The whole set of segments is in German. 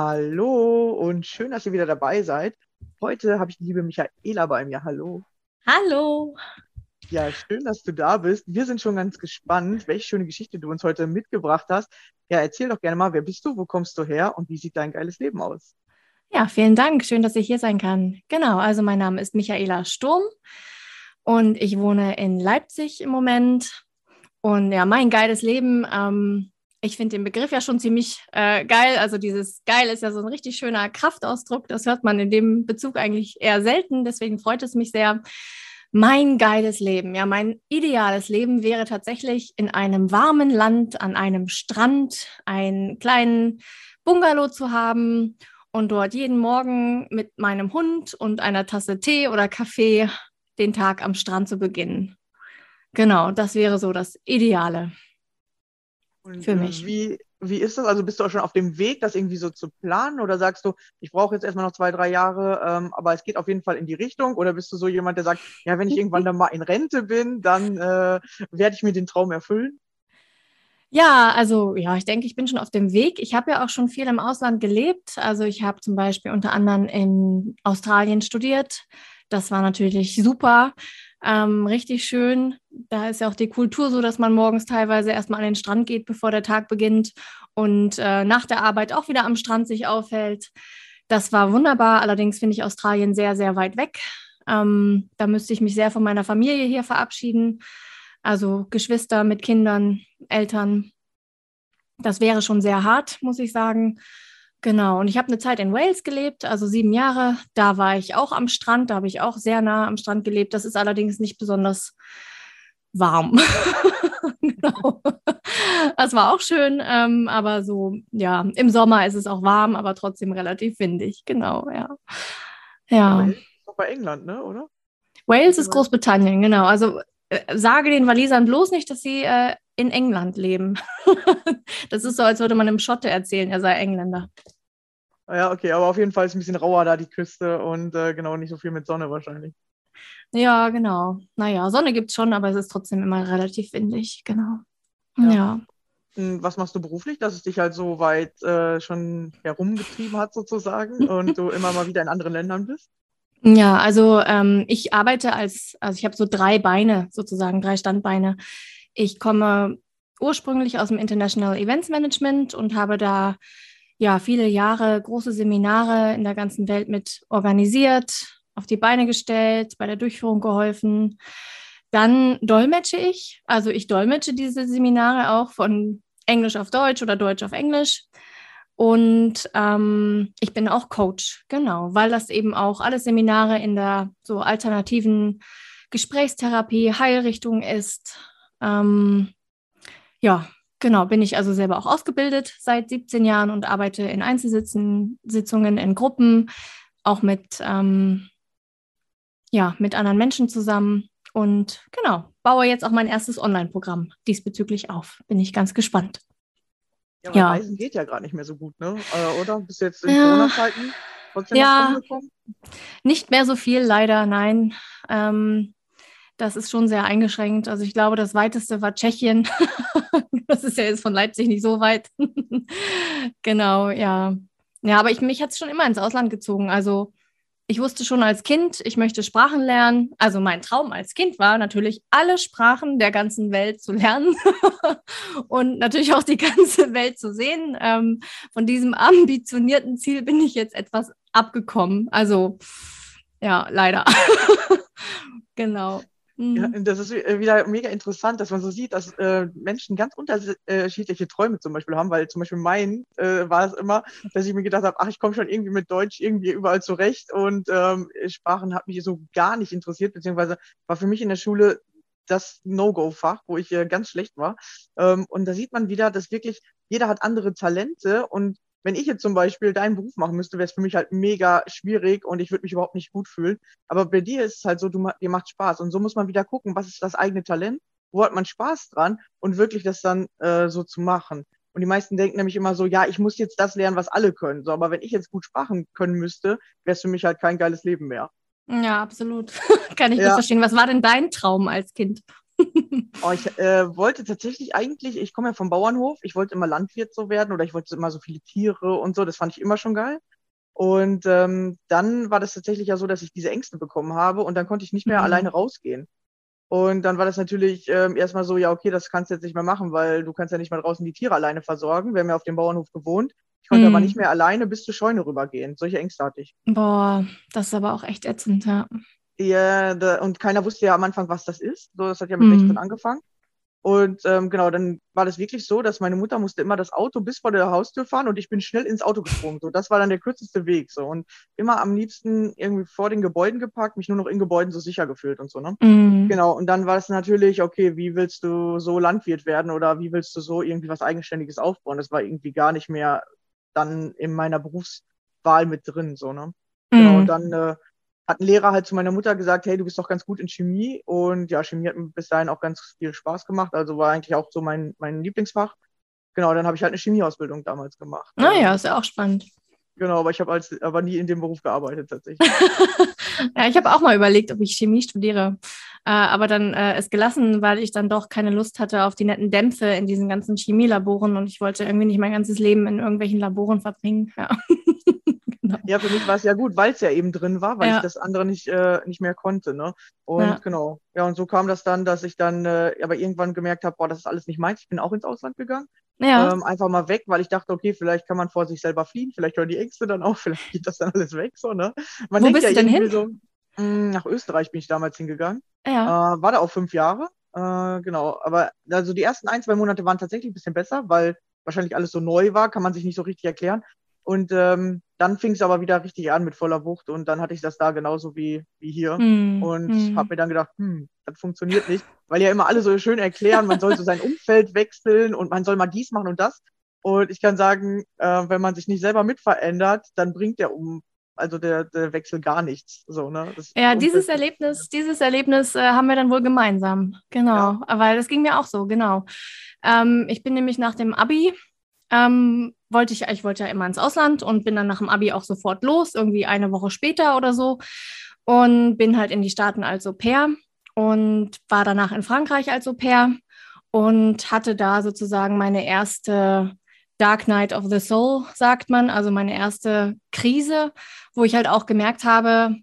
Hallo und schön, dass ihr wieder dabei seid. Heute habe ich die liebe Michaela bei mir. Hallo. Hallo. Ja, schön, dass du da bist. Wir sind schon ganz gespannt, welche schöne Geschichte du uns heute mitgebracht hast. Ja, erzähl doch gerne mal, wer bist du, wo kommst du her und wie sieht dein geiles Leben aus? Ja, vielen Dank. Schön, dass ich hier sein kann. Genau, also mein Name ist Michaela Sturm und ich wohne in Leipzig im Moment. Und ja, mein geiles Leben, ähm, ich finde den Begriff ja schon ziemlich äh, geil. Also dieses geil ist ja so ein richtig schöner Kraftausdruck. Das hört man in dem Bezug eigentlich eher selten. Deswegen freut es mich sehr. Mein geiles Leben, ja, mein ideales Leben wäre tatsächlich in einem warmen Land an einem Strand einen kleinen Bungalow zu haben und dort jeden Morgen mit meinem Hund und einer Tasse Tee oder Kaffee den Tag am Strand zu beginnen. Genau, das wäre so das Ideale. Und Für äh, mich. Wie, wie ist das? Also bist du auch schon auf dem Weg, das irgendwie so zu planen? Oder sagst du, ich brauche jetzt erstmal noch zwei, drei Jahre, ähm, aber es geht auf jeden Fall in die Richtung? Oder bist du so jemand, der sagt, ja, wenn ich irgendwann dann mal in Rente bin, dann äh, werde ich mir den Traum erfüllen? Ja, also ja, ich denke, ich bin schon auf dem Weg. Ich habe ja auch schon viel im Ausland gelebt. Also ich habe zum Beispiel unter anderem in Australien studiert. Das war natürlich super, ähm, richtig schön. Da ist ja auch die Kultur so, dass man morgens teilweise erstmal an den Strand geht, bevor der Tag beginnt und äh, nach der Arbeit auch wieder am Strand sich aufhält. Das war wunderbar. Allerdings finde ich Australien sehr, sehr weit weg. Ähm, da müsste ich mich sehr von meiner Familie hier verabschieden. Also Geschwister mit Kindern, Eltern. Das wäre schon sehr hart, muss ich sagen. Genau. Und ich habe eine Zeit in Wales gelebt, also sieben Jahre. Da war ich auch am Strand. Da habe ich auch sehr nah am Strand gelebt. Das ist allerdings nicht besonders warm. genau. Das war auch schön, ähm, aber so, ja, im Sommer ist es auch warm, aber trotzdem relativ windig. Genau, ja. Ja. Ist doch bei England, ne, oder? Wales ist Großbritannien, genau. Also äh, sage den Walisern bloß nicht, dass sie äh, in England leben. das ist so, als würde man einem Schotte erzählen, er sei Engländer. Ja, okay, aber auf jeden Fall ist ein bisschen rauer da die Küste und äh, genau nicht so viel mit Sonne wahrscheinlich. Ja, genau. Naja, Sonne gibt es schon, aber es ist trotzdem immer relativ windig, genau. Ja. ja. Hm, Was machst du beruflich, dass es dich halt so weit äh, schon herumgetrieben hat sozusagen und du immer mal wieder in anderen Ländern bist? Ja, also ähm, ich arbeite als, also ich habe so drei Beine sozusagen, drei Standbeine. Ich komme ursprünglich aus dem International Events Management und habe da ja viele Jahre große Seminare in der ganzen Welt mit organisiert, auf die Beine gestellt, bei der Durchführung geholfen. Dann dolmetsche ich, also ich dolmetsche diese Seminare auch von Englisch auf Deutsch oder Deutsch auf Englisch. Und ähm, ich bin auch Coach, genau, weil das eben auch alle Seminare in der so alternativen Gesprächstherapie, Heilrichtung ist. Ähm, ja, genau, bin ich also selber auch ausgebildet seit 17 Jahren und arbeite in Einzelsitzungen, in Gruppen, auch mit, ähm, ja, mit anderen Menschen zusammen. Und genau, baue jetzt auch mein erstes Online-Programm diesbezüglich auf. Bin ich ganz gespannt. Ja, Ja. Reisen geht ja gerade nicht mehr so gut, ne? Äh, oder? Bist du jetzt in Ja. Corona-Zeiten Ja. Nicht mehr so viel, leider, nein. Ähm, das ist schon sehr eingeschränkt. Also ich glaube, das weiteste war Tschechien. das ist ja jetzt von Leipzig nicht so weit. genau, ja. Ja, aber ich, mich hat es schon immer ins Ausland gezogen. Also ich wusste schon als Kind, ich möchte Sprachen lernen. Also mein Traum als Kind war natürlich, alle Sprachen der ganzen Welt zu lernen und natürlich auch die ganze Welt zu sehen. Ähm, von diesem ambitionierten Ziel bin ich jetzt etwas abgekommen. Also ja, leider. genau. Mhm. Ja, und das ist wieder mega interessant, dass man so sieht, dass äh, Menschen ganz unterschiedliche Träume zum Beispiel haben, weil zum Beispiel mein äh, war es immer, dass ich mir gedacht habe, ach, ich komme schon irgendwie mit Deutsch irgendwie überall zurecht und ähm, Sprachen hat mich so gar nicht interessiert, beziehungsweise war für mich in der Schule das No-Go-Fach, wo ich äh, ganz schlecht war. Ähm, und da sieht man wieder, dass wirklich jeder hat andere Talente und wenn ich jetzt zum Beispiel deinen Beruf machen müsste, wäre es für mich halt mega schwierig und ich würde mich überhaupt nicht gut fühlen. Aber bei dir ist es halt so, du, dir macht Spaß. Und so muss man wieder gucken, was ist das eigene Talent, wo hat man Spaß dran und wirklich das dann äh, so zu machen. Und die meisten denken nämlich immer so, ja, ich muss jetzt das lernen, was alle können. So, aber wenn ich jetzt gut Sprachen können müsste, wäre es für mich halt kein geiles Leben mehr. Ja, absolut. Kann ich Ja. das verstehen. Was war denn dein Traum als Kind? Oh, ich äh, wollte tatsächlich eigentlich, ich komme ja vom Bauernhof, ich wollte immer Landwirt so werden oder ich wollte immer so viele Tiere und so, das fand ich immer schon geil. Und ähm, dann war das tatsächlich ja so, dass ich diese Ängste bekommen habe und dann konnte ich nicht mehr Mhm. alleine rausgehen. Und dann war das natürlich ähm, erstmal so, ja, okay, das kannst du jetzt nicht mehr machen, weil du kannst ja nicht mal draußen die Tiere alleine versorgen. Wir haben ja auf dem Bauernhof gewohnt. Ich konnte Mhm. aber nicht mehr alleine bis zur Scheune rübergehen. Solche Ängste hatte ich. Boah, das ist aber auch echt ätzend, ja. Ja, da, und keiner wusste ja am Anfang, was das ist. So, das hat ja mit Mhm. 16 angefangen. Und ähm, genau, dann war das wirklich so, dass meine Mutter musste immer das Auto bis vor der Haustür fahren und ich bin schnell ins Auto gesprungen. So, das war dann der kürzeste Weg. So und immer am liebsten irgendwie vor den Gebäuden geparkt, mich nur noch in Gebäuden so sicher gefühlt und so. Ne? Mhm. Genau. Und dann war es natürlich, okay, wie willst du so Landwirt werden oder wie willst du so irgendwie was Eigenständiges aufbauen? Das war irgendwie gar nicht mehr dann in meiner Berufswahl mit drin. So ne. Genau, Mhm. und dann äh, hat ein Lehrer halt zu meiner Mutter gesagt, hey, du bist doch ganz gut in Chemie. Und ja, Chemie hat mir bis dahin auch ganz viel Spaß gemacht. Also war eigentlich auch so mein, mein Lieblingsfach. Genau, dann habe ich halt eine Chemieausbildung damals gemacht. Naja, ist ja auch spannend. Genau, aber ich habe als aber nie in dem Beruf gearbeitet tatsächlich. ja, ich habe auch mal überlegt, ob ich Chemie studiere, äh, aber dann äh, es gelassen, weil ich dann doch keine Lust hatte auf die netten Dämpfe in diesen ganzen Chemielaboren und ich wollte irgendwie nicht mein ganzes Leben in irgendwelchen Laboren verbringen. Ja. genau. Ja, für mich war es ja gut, weil es ja eben drin war, weil Ja. ich das andere nicht, äh, nicht mehr konnte. Ne? Und Ja. genau, ja, und so kam das dann, dass ich dann äh, aber irgendwann gemerkt habe, boah, das ist alles nicht meins. Ich bin auch ins Ausland gegangen. Ja. Ähm, einfach mal weg, weil ich dachte, okay, vielleicht kann man vor sich selber fliehen, vielleicht hören die Ängste dann auf, vielleicht geht das dann alles weg. So, ne? Man Wo bist ja du denn irgendwie so, mh, nach Österreich bin ich damals hingegangen. ja. Äh, war da auch fünf Jahre. Äh, genau, aber also die ersten ein, zwei Monate waren tatsächlich ein bisschen besser, weil wahrscheinlich alles so neu war, kann man sich nicht so richtig erklären. Und ähm, dann fing es aber wieder richtig an mit voller Wucht und dann hatte ich das da genauso wie, wie hier. Hm, Und hm. habe mir dann gedacht, hm, das funktioniert nicht, weil ja immer alle so schön erklären, man soll so sein Umfeld wechseln und man soll mal dies machen und das. Und ich kann sagen, äh, wenn man sich nicht selber mit verändert, dann bringt der um, also der, der Wechsel gar nichts. So, ne? Das Ja, Umfeld- dieses Erlebnis, dieses Erlebnis äh, haben wir dann wohl gemeinsam. Genau, weil das ging mir auch so, genau. Ähm, ich bin nämlich nach dem Abi, ähm, wollte ich, ich wollte ja immer ins Ausland und bin dann nach dem Abi auch sofort los, irgendwie eine Woche später oder so. Und bin halt in die Staaten als Au pair und war danach in Frankreich als Au pair. und hatte da sozusagen meine erste Dark Night of the Soul, sagt man, also meine erste Krise, wo ich halt auch gemerkt habe,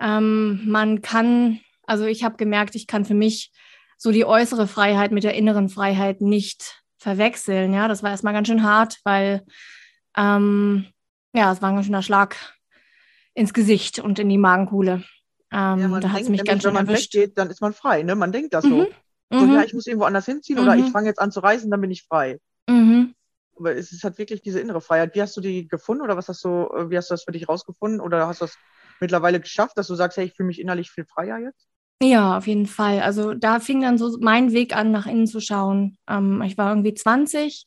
ähm, man kann, also ich habe gemerkt, ich kann für mich so die äußere Freiheit mit der inneren Freiheit nicht verwechseln. Ja, das war erstmal ganz schön hart, weil ähm, ja, es war ein ganz schöner Schlag ins Gesicht und in die Magenkuhle. Ähm, Ja, man da hat es mich ganz schön wenn man erwischt. weggeht, dann ist man frei, ne? Man denkt das Mhm. so. So, Mhm. ja, ich muss irgendwo anders hinziehen oder Mhm. ich fange jetzt an zu reisen, dann bin ich frei. Mhm. Aber es ist halt wirklich diese innere Freiheit. Wie hast du die gefunden oder was hast du, äh, wie hast du das für dich rausgefunden? Oder hast du das mittlerweile geschafft, dass du sagst, hey, ich fühle mich innerlich viel freier jetzt? Ja, auf jeden Fall. Also da fing dann so mein Weg an, nach innen zu schauen. Ähm, ich war irgendwie 20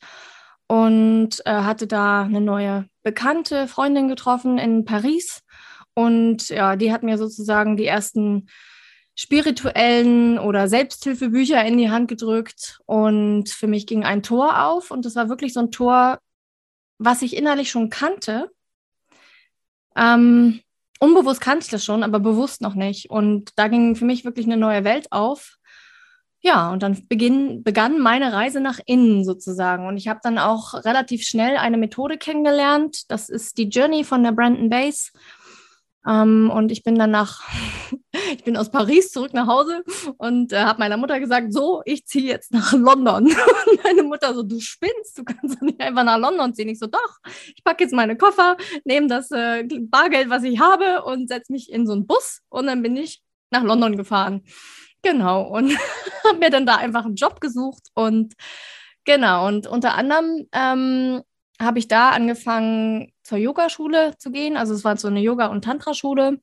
und äh, hatte da eine neue bekannte Freundin getroffen in Paris. Und ja, die hat mir sozusagen die ersten spirituellen oder Selbsthilfebücher in die Hand gedrückt. Und für mich ging ein Tor auf. Und das war wirklich so ein Tor, was ich innerlich schon kannte. Ähm, unbewusst kannte ich das schon, aber bewusst noch nicht. Und da ging für mich wirklich eine neue Welt auf. Ja, und dann beginn, begann meine Reise nach innen sozusagen. Und ich habe dann auch relativ schnell eine Methode kennengelernt. Das ist die Journey von der Brandon Base. Ähm, und ich bin dann nach, ich bin aus Paris zurück nach Hause und äh, habe meiner Mutter gesagt, so, ich ziehe jetzt nach London. Und meine Mutter so, du spinnst, du kannst doch nicht einfach nach London ziehen. Ich so, doch, ich packe jetzt meine Koffer, nehme das äh, Bargeld, was ich habe und setze mich in so einen Bus und dann bin ich nach London gefahren. Genau, und habe mir dann da einfach einen Job gesucht und genau, und unter anderem ähm, habe ich da angefangen, zur Yogaschule zu gehen. Also es war so eine Yoga- und Tantra-Schule.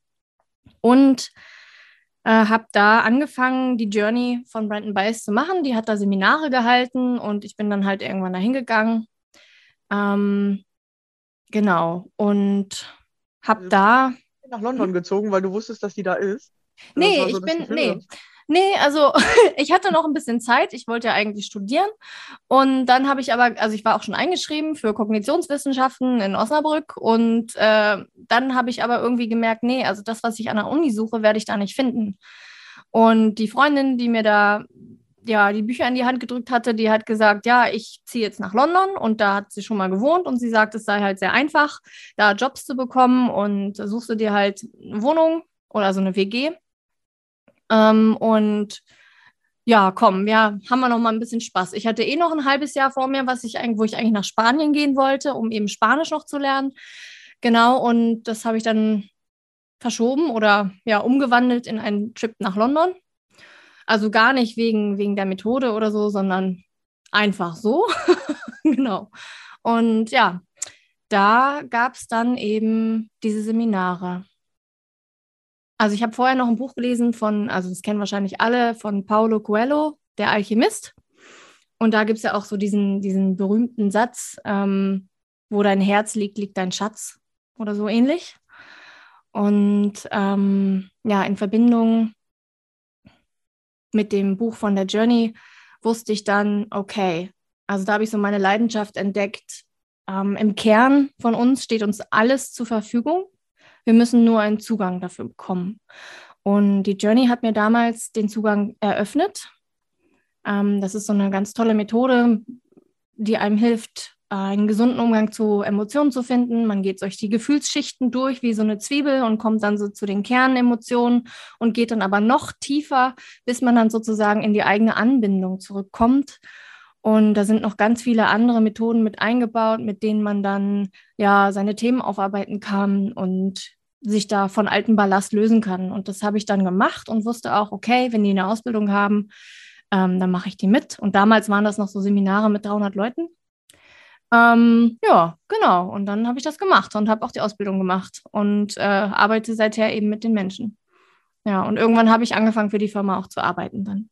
Und äh, habe da angefangen, die Journey von Brandon Bice zu machen. Die hat da Seminare gehalten und ich bin dann halt irgendwann dahin gegangen. Ähm, genau. Und habe Also, da Nach London gezogen, weil du wusstest, dass die da ist. Also Nee, so ich bin, nee. Nee, also ich hatte noch ein bisschen Zeit. Ich wollte ja eigentlich studieren. Und dann habe ich aber, also ich war auch schon eingeschrieben für Kognitionswissenschaften in Osnabrück. Und äh, dann habe ich aber irgendwie gemerkt, nee, also das, was ich an der Uni suche, werde ich da nicht finden. Und die Freundin, die mir da ja die Bücher in die Hand gedrückt hatte, die hat gesagt, ja, ich ziehe jetzt nach London und da hat sie schon mal gewohnt und sie sagt, es sei halt sehr einfach, da Jobs zu bekommen und suchst du dir halt eine Wohnung oder so eine WG. Ähm, und ja, komm, ja, haben wir noch mal ein bisschen Spaß. Ich hatte eh noch ein halbes Jahr vor mir, was ich wo ich eigentlich nach Spanien gehen wollte, um eben Spanisch noch zu lernen. Genau, und das habe ich dann verschoben oder ja, umgewandelt in einen Trip nach London. Also gar nicht wegen, wegen der Methode oder so, sondern einfach so. genau. Und ja, da gab es dann eben diese Seminare. Also ich habe vorher noch ein Buch gelesen von, also das kennen wahrscheinlich alle, von Paulo Coelho, der Alchemist. Und da gibt es ja auch so diesen, diesen berühmten Satz, ähm, wo dein Herz liegt, liegt dein Schatz oder so ähnlich. Und ähm, ja, in Verbindung mit dem Buch von der Journey wusste ich dann, okay, also da habe ich so meine Leidenschaft entdeckt. Ähm, Im Kern von uns steht uns alles zur Verfügung. Wir müssen nur einen Zugang dafür bekommen. Und die Journey hat mir damals den Zugang eröffnet. Ähm, das ist so eine ganz tolle Methode, die einem hilft, einen gesunden Umgang zu Emotionen zu finden. Man geht durch die Gefühlsschichten durch wie so eine Zwiebel und kommt dann so zu den Kernemotionen und geht dann aber noch tiefer, bis man dann sozusagen in die eigene Anbindung zurückkommt. Und da sind noch ganz viele andere Methoden mit eingebaut, mit denen man dann ja seine Themen aufarbeiten kann und sich da von alten Ballast lösen kann. Und das habe ich dann gemacht und wusste auch, okay, wenn die eine Ausbildung haben, ähm, dann mache ich die mit. Und damals waren das noch so Seminare mit 300 Leuten. Ähm, ja, genau. Und dann habe ich das gemacht und habe auch die Ausbildung gemacht und äh, arbeite seither eben mit den Menschen. Ja, und irgendwann habe ich angefangen, für die Firma auch zu arbeiten dann.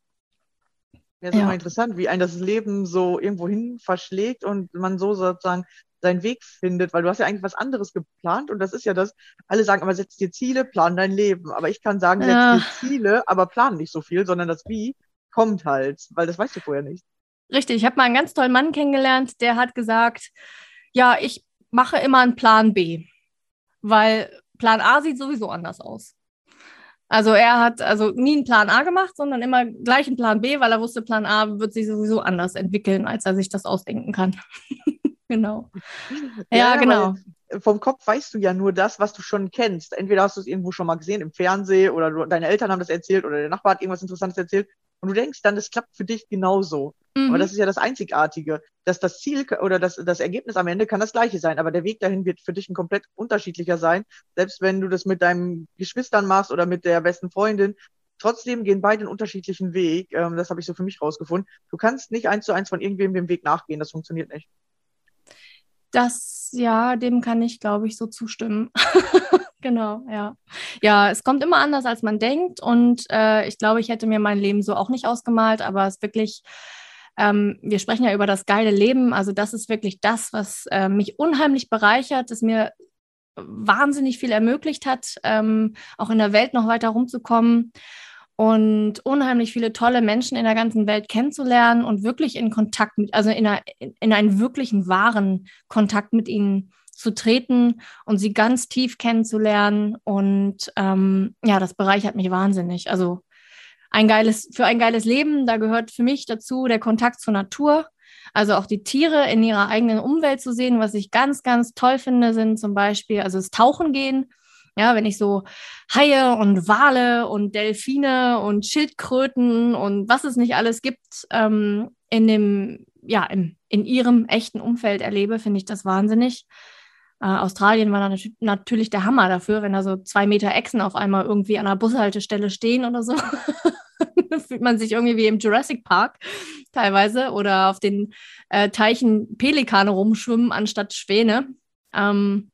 Ja, ist Ja. immer interessant, wie ein das Leben so irgendwo hin verschlägt und man so sozusagen seinen Weg findet, weil du hast ja eigentlich was anderes geplant und das ist ja das, alle sagen aber setz dir Ziele, plan dein Leben. Aber ich kann sagen, setz Ja. dir Ziele, aber plan nicht so viel, sondern das Wie kommt halt, weil das weißt du vorher nicht. Richtig, ich habe mal einen ganz tollen Mann kennengelernt, der hat gesagt, ja, ich mache immer einen Plan B, weil Plan A sieht sowieso anders aus. Also er hat also nie einen Plan A gemacht, sondern immer gleich einen Plan B, weil er wusste, Plan A wird sich sowieso anders entwickeln, als er sich das ausdenken kann. genau. Ja, genau. weil Vom Kopf weißt du ja nur das, was du schon kennst. Entweder hast du es irgendwo schon mal gesehen im Fernsehen oder du, deine Eltern haben das erzählt oder der Nachbar hat irgendwas Interessantes erzählt. Und du denkst dann, das klappt für dich genauso. Mhm. Aber das ist ja das Einzigartige, dass das Ziel oder das, das Ergebnis am Ende kann das gleiche sein, aber der Weg dahin wird für dich ein komplett unterschiedlicher sein. Selbst wenn du das mit deinen Geschwistern machst oder mit der besten Freundin, trotzdem gehen beide einen unterschiedlichen Weg. Ähm, das habe ich so für mich rausgefunden. Du kannst nicht eins zu eins von irgendwem dem Weg nachgehen, das funktioniert nicht. Das, ja, dem kann ich, glaube ich, so zustimmen. Genau, ja. Ja, es kommt immer anders, als man denkt. Und äh, ich glaube, ich hätte mir mein Leben so auch nicht ausgemalt, aber es ist wirklich, ähm, wir sprechen ja über das geile Leben. Also das ist wirklich das, was äh, mich unheimlich bereichert, das mir wahnsinnig viel ermöglicht hat, ähm, auch in der Welt noch weiter rumzukommen und unheimlich viele tolle Menschen in der ganzen Welt kennenzulernen und wirklich in Kontakt mit, also in, einer, in einen wirklichen wahren Kontakt mit ihnen zu treten und sie ganz tief kennenzulernen. Und ähm, ja, das bereichert mich wahnsinnig. Also ein geiles, für ein geiles Leben, da gehört für mich dazu der Kontakt zur Natur. Also auch die Tiere in ihrer eigenen Umwelt zu sehen, was ich ganz, ganz toll finde, sind zum Beispiel, also das Tauchen gehen. Ja, wenn ich so Haie und Wale und Delfine und Schildkröten und was es nicht alles gibt, ähm, in dem, ja, im, in ihrem echten Umfeld erlebe, finde ich das wahnsinnig. Äh, Australien war natürlich der Hammer dafür, wenn da so zwei Meter Echsen auf einmal irgendwie an einer Bushaltestelle stehen oder so. fühlt man sich irgendwie wie im Jurassic Park teilweise oder auf den äh, Teichen Pelikane rumschwimmen anstatt Schwäne. Ähm,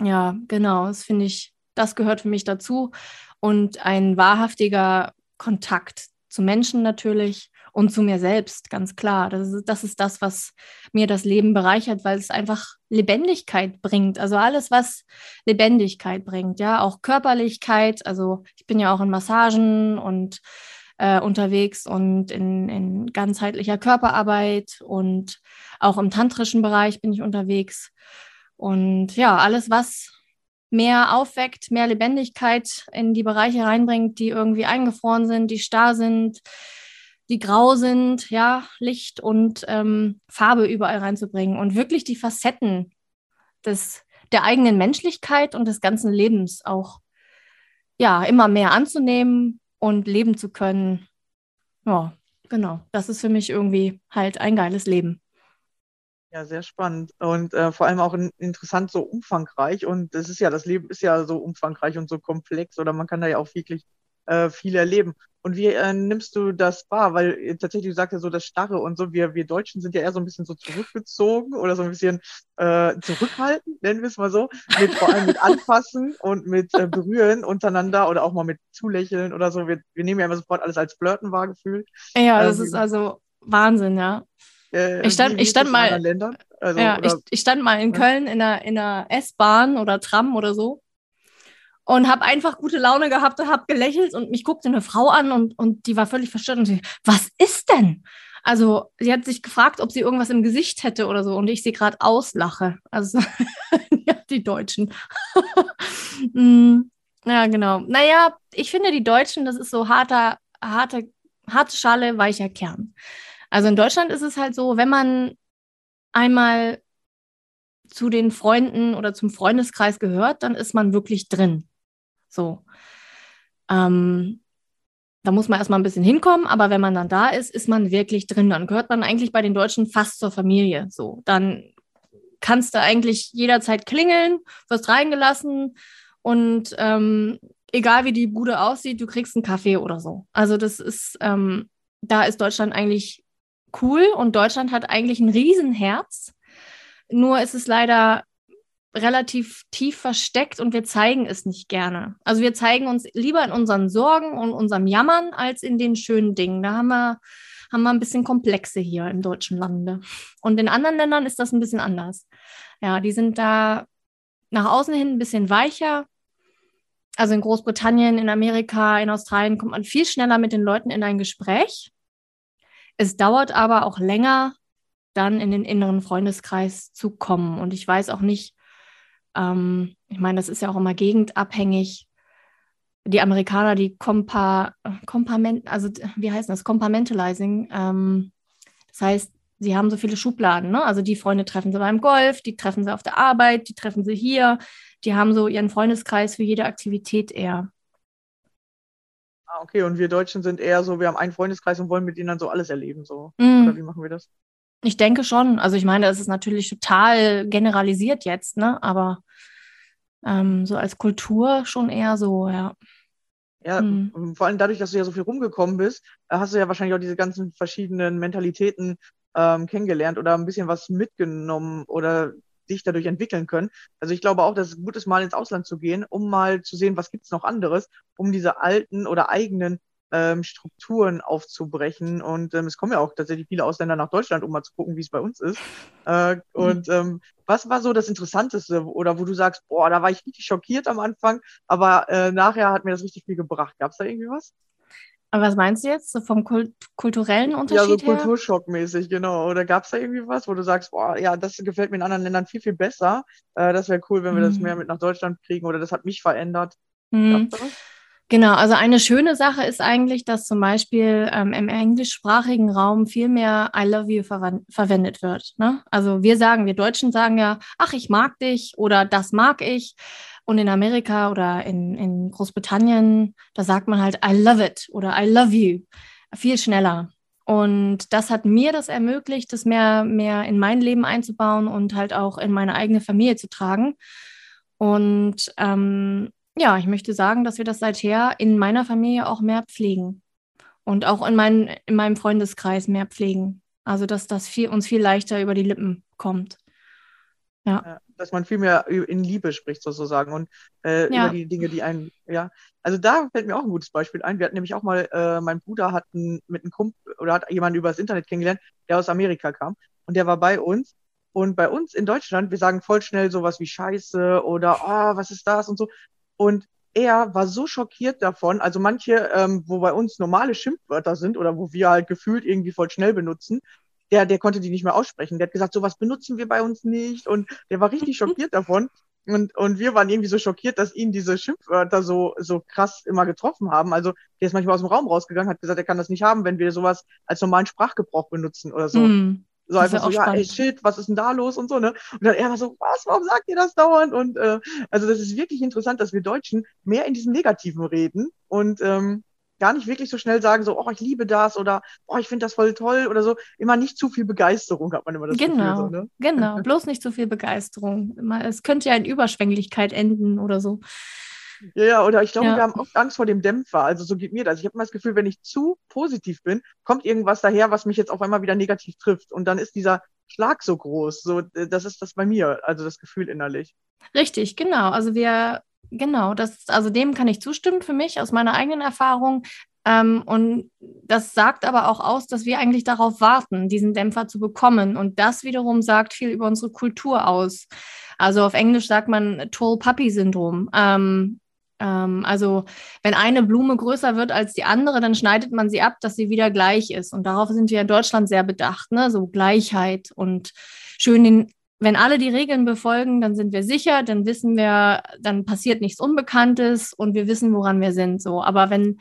ja, genau, das finde ich, das gehört für mich dazu. Und ein wahrhaftiger Kontakt zu Menschen natürlich und zu mir selbst, ganz klar. Das ist, das ist das, was mir das Leben bereichert, weil es einfach Lebendigkeit bringt. Also alles, was Lebendigkeit bringt, ja, auch Körperlichkeit. Also ich bin ja auch in Massagen und äh, unterwegs und in, in ganzheitlicher Körperarbeit und auch im tantrischen Bereich bin ich unterwegs. Und ja, alles, was mehr aufweckt, mehr Lebendigkeit in die Bereiche reinbringt, die irgendwie eingefroren sind, die starr sind, die grau sind, ja, Licht und ähm, Farbe überall reinzubringen und wirklich die Facetten des, der eigenen Menschlichkeit und des ganzen Lebens auch ja, immer mehr anzunehmen und leben zu können. Ja, genau. Das ist für mich irgendwie halt ein geiles Leben. Ja, sehr spannend und äh, vor allem auch in, interessant, so umfangreich. Und das ist ja, das Leben ist ja so umfangreich und so komplex oder man kann da ja auch wirklich äh, viel erleben. Und wie äh, nimmst du das wahr? Weil äh, tatsächlich, du sagst ja so das Starre und so, wir, wir Deutschen sind ja eher so ein bisschen so zurückgezogen oder so ein bisschen äh, zurückhaltend, nennen wir es mal so, mit vor allem mit Anfassen und mit äh, Berühren untereinander oder auch mal mit Zulächeln oder so. Wir, wir nehmen ja immer sofort alles als Flirten wahr gefühlt. Ja, das Ähm, ist also Wahnsinn, ja. Äh, Ich stand- ich stand mal-? Also, ja, ich, oder, ich stand mal in. Köln in einer, in einer S-Bahn oder Tram oder so und habe einfach gute Laune gehabt und habe gelächelt und mich guckte eine Frau an und, und die war völlig verstört und sie, was ist denn? Also sie hat sich gefragt, ob sie irgendwas im Gesicht hätte oder so und ich sie gerade auslache. Also ja, die Deutschen. Mm, ja, genau. Naja, ich finde die Deutschen, das ist so harter, harte, harte Schale, weicher Kern. Also in Deutschland ist es halt so, wenn man einmal zu den Freunden oder zum Freundeskreis gehört, dann ist man wirklich drin. So. Ähm, da muss man erstmal ein bisschen hinkommen, aber wenn man dann da ist, ist man wirklich drin. Dann gehört man eigentlich bei den Deutschen fast zur Familie. So, dann kannst du eigentlich jederzeit klingeln, wirst reingelassen und ähm, egal wie die Bude aussieht, du kriegst einen Kaffee oder so. Also das ist, ähm, da ist Deutschland eigentlich cool und Deutschland hat eigentlich ein Riesenherz. Nur ist es leider relativ tief versteckt und wir zeigen es nicht gerne. Also wir zeigen uns lieber in unseren Sorgen und unserem Jammern als in den schönen Dingen. Da haben wir, haben wir ein bisschen Komplexe hier im deutschen Lande. Und in anderen Ländern ist das ein bisschen anders. Ja, die sind da nach außen hin ein bisschen weicher. Also in Großbritannien, in Amerika, in Australien kommt man viel schneller mit den Leuten in ein Gespräch. Es dauert aber auch länger, dann in den inneren Freundeskreis zu kommen. Und ich weiß auch nicht, ähm, ich meine, das ist ja auch immer gegendabhängig, die Amerikaner, die Compa, Compament, also wie heißt das? Compartmentalizing. Ähm, das heißt, sie haben so viele Schubladen. Ne? Also die Freunde treffen sie beim Golf, die treffen sie auf der Arbeit, die treffen sie hier. Die haben so ihren Freundeskreis für jede Aktivität eher. Ah, okay, und wir Deutschen sind eher so, wir haben einen Freundeskreis und wollen mit ihnen dann so alles erleben. So. Mm. Oder wie machen wir das? Ich denke schon. Also ich meine, das ist natürlich total generalisiert jetzt, ne? Aber ähm, so als Kultur schon eher so, ja. Ja, Hm. vor allem dadurch, dass du ja so viel rumgekommen bist, äh, hast du ja wahrscheinlich auch diese ganzen verschiedenen Mentalitäten ähm, kennengelernt oder ein bisschen was mitgenommen oder dich dadurch entwickeln können. Also ich glaube auch, dass es gut ist, mal ins Ausland zu gehen, um mal zu sehen, was gibt's noch anderes, um diese alten oder eigenen ähm, Strukturen aufzubrechen. Und ähm, es kommen ja auch tatsächlich viele Ausländer nach Deutschland, um mal zu gucken, wie es bei uns ist. Äh, und ähm, was war so das Interessanteste oder wo du sagst, boah, da war ich richtig schockiert am Anfang, aber äh, nachher hat mir das richtig viel gebracht. Gab's da irgendwie was? Aber was meinst du jetzt? So vom Kult kulturellen Ja, so Unterschied? Kulturschockmäßig, genau. Oder gab's da irgendwie was, wo du sagst, boah, ja, das gefällt mir in anderen Ländern viel, viel besser. Äh, das wäre cool, wenn wir das Mhm. mehr mit nach Deutschland kriegen oder das hat mich verändert. Hm. Was? Genau, also eine schöne Sache ist eigentlich, dass zum Beispiel ähm, im englischsprachigen Raum viel mehr I love you verwendet wird. Ne? Also wir sagen, wir Deutschen sagen ja, ach, ich mag dich oder das mag ich. Und in Amerika oder in, in Großbritannien, da sagt man halt I love it oder I love you viel schneller. Und das hat mir das ermöglicht, das mehr, mehr in mein Leben einzubauen und halt auch in meine eigene Familie zu tragen. Und ähm, ja, ich möchte sagen, dass wir das seither in meiner Familie auch mehr pflegen und auch in, mein, in meinem Freundeskreis mehr pflegen. Also, dass das viel, uns viel leichter über die Lippen kommt. Ja, dass man viel mehr in Liebe spricht sozusagen und äh, Ja. über die Dinge, die einen, ja. Also da fällt mir auch ein gutes Beispiel ein. Wir hatten nämlich auch mal, äh, mein Bruder hat einen, mit einem Kumpel oder hat jemanden über das Internet kennengelernt, der aus Amerika kam und der war bei uns. Und bei uns in Deutschland, wir sagen voll schnell sowas wie Scheiße oder oh, was ist das und so. Und er war so schockiert davon, also manche, ähm, wo bei uns normale Schimpfwörter sind oder wo wir halt gefühlt irgendwie voll schnell benutzen, der, der konnte die nicht mehr aussprechen. Der hat gesagt, sowas benutzen wir bei uns nicht. Und der war richtig schockiert davon. Und, und wir waren irgendwie so schockiert, dass ihn diese Schimpfwörter so, so krass immer getroffen haben. Also der ist manchmal aus dem Raum rausgegangen, hat gesagt, er kann das nicht haben, wenn wir sowas als normalen Sprachgebrauch benutzen oder so. Hm. So einfach so, auch ja, ey, spannend. shit, was ist denn da los und so, ne? Und dann er war so, was, warum sagt ihr das dauernd? Und äh, also das ist wirklich interessant, dass wir Deutschen mehr in diesem Negativen reden und ähm, gar nicht wirklich so schnell sagen, so, oh, ich liebe das oder oh, ich finde das voll toll oder so. Immer nicht zu viel Begeisterung hat man immer das Genau, Gefühl. So, ne? genau. Bloß nicht zu viel Begeisterung. Es könnte ja in Überschwänglichkeit enden oder so. Ja, ja, oder ich glaube, Ja. wir haben oft Angst vor dem Dämpfer. Also so geht mir das. Ich habe immer das Gefühl, wenn ich zu positiv bin, kommt irgendwas daher, was mich jetzt auf einmal wieder negativ trifft. Und dann ist dieser Schlag so groß. So, äh, das ist das bei mir, also das Gefühl innerlich. Richtig, genau. Also wir, genau, das, also dem kann ich zustimmen für mich aus meiner eigenen Erfahrung. Ähm, und das sagt aber auch aus, dass wir eigentlich darauf warten, diesen Dämpfer zu bekommen. Und das wiederum sagt viel über unsere Kultur aus. Also auf Englisch sagt man Tall Puppy Syndrom. Ähm, ähm, also wenn eine Blume größer wird als die andere, dann schneidet man sie ab, dass sie wieder gleich ist. Und darauf sind wir in Deutschland sehr bedacht, ne? So Gleichheit und schön den wenn alle die Regeln befolgen, dann sind wir sicher, dann wissen wir, dann passiert nichts Unbekanntes und wir wissen, woran wir sind. So, aber wenn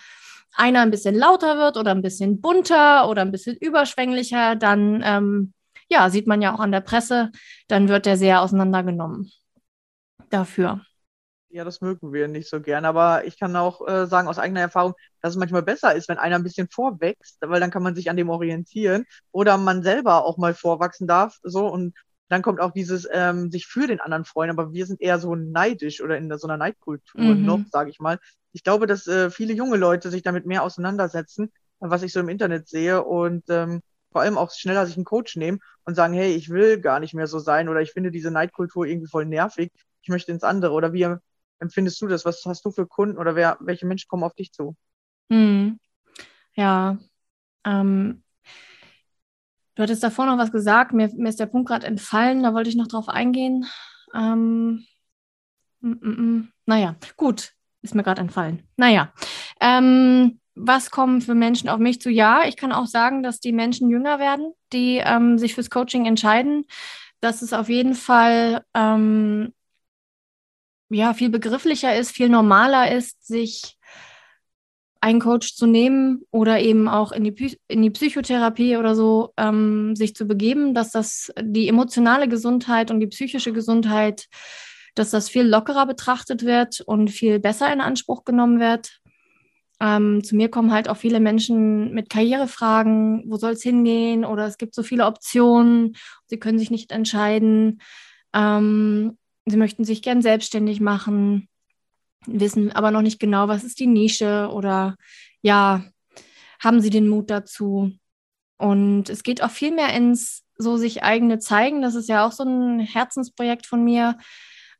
einer ein bisschen lauter wird oder ein bisschen bunter oder ein bisschen überschwänglicher, dann ähm, ja, sieht man ja auch an der Presse, dann wird der sehr auseinandergenommen dafür. Ja, das mögen wir nicht so gern. Aber ich kann auch äh, sagen aus eigener Erfahrung, dass es manchmal besser ist, wenn einer ein bisschen vorwächst, weil dann kann man sich an dem orientieren oder man selber auch mal vorwachsen darf. So und dann kommt auch dieses ähm, sich für den anderen freuen. Aber wir sind eher so neidisch oder in so einer Neidkultur Mhm. noch, sage ich mal. Ich glaube, dass äh, viele junge Leute sich damit mehr auseinandersetzen, was ich so im Internet sehe und ähm, vor allem auch schneller sich einen Coach nehmen und sagen, hey, ich will gar nicht mehr so sein oder ich finde diese Neidkultur irgendwie voll nervig. Ich möchte ins andere. Oder wie empfindest du das? Was hast du für Kunden oder wer, welche Menschen kommen auf dich zu? Hm. Ja, ähm, du hattest davor noch was gesagt, mir, mir ist der Punkt gerade entfallen, da wollte ich noch drauf eingehen. Ähm, mm, mm, mm. naja, gut, ist mir gerade entfallen. Naja, ähm, was kommen für Menschen auf mich zu? Ja, ich kann auch sagen, dass die Menschen jünger werden, die ähm, sich fürs Coaching entscheiden, dass es auf jeden Fall ähm, ja viel begrifflicher ist, viel normaler ist, sich einen Coach zu nehmen oder eben auch in die, in die Psychotherapie oder so ähm, sich zu begeben, dass das die emotionale Gesundheit und die psychische Gesundheit, dass das viel lockerer betrachtet wird und viel besser in Anspruch genommen wird. Ähm, zu mir kommen halt auch viele Menschen mit Karrierefragen, wo soll es hingehen oder es gibt so viele Optionen, sie können sich nicht entscheiden, ähm, sie möchten sich gern selbstständig machen wissen aber noch nicht genau, was ist die Nische oder ja, haben sie den Mut dazu. Und es geht auch viel mehr ins so sich eigene zeigen. Das ist ja auch so ein Herzensprojekt von mir.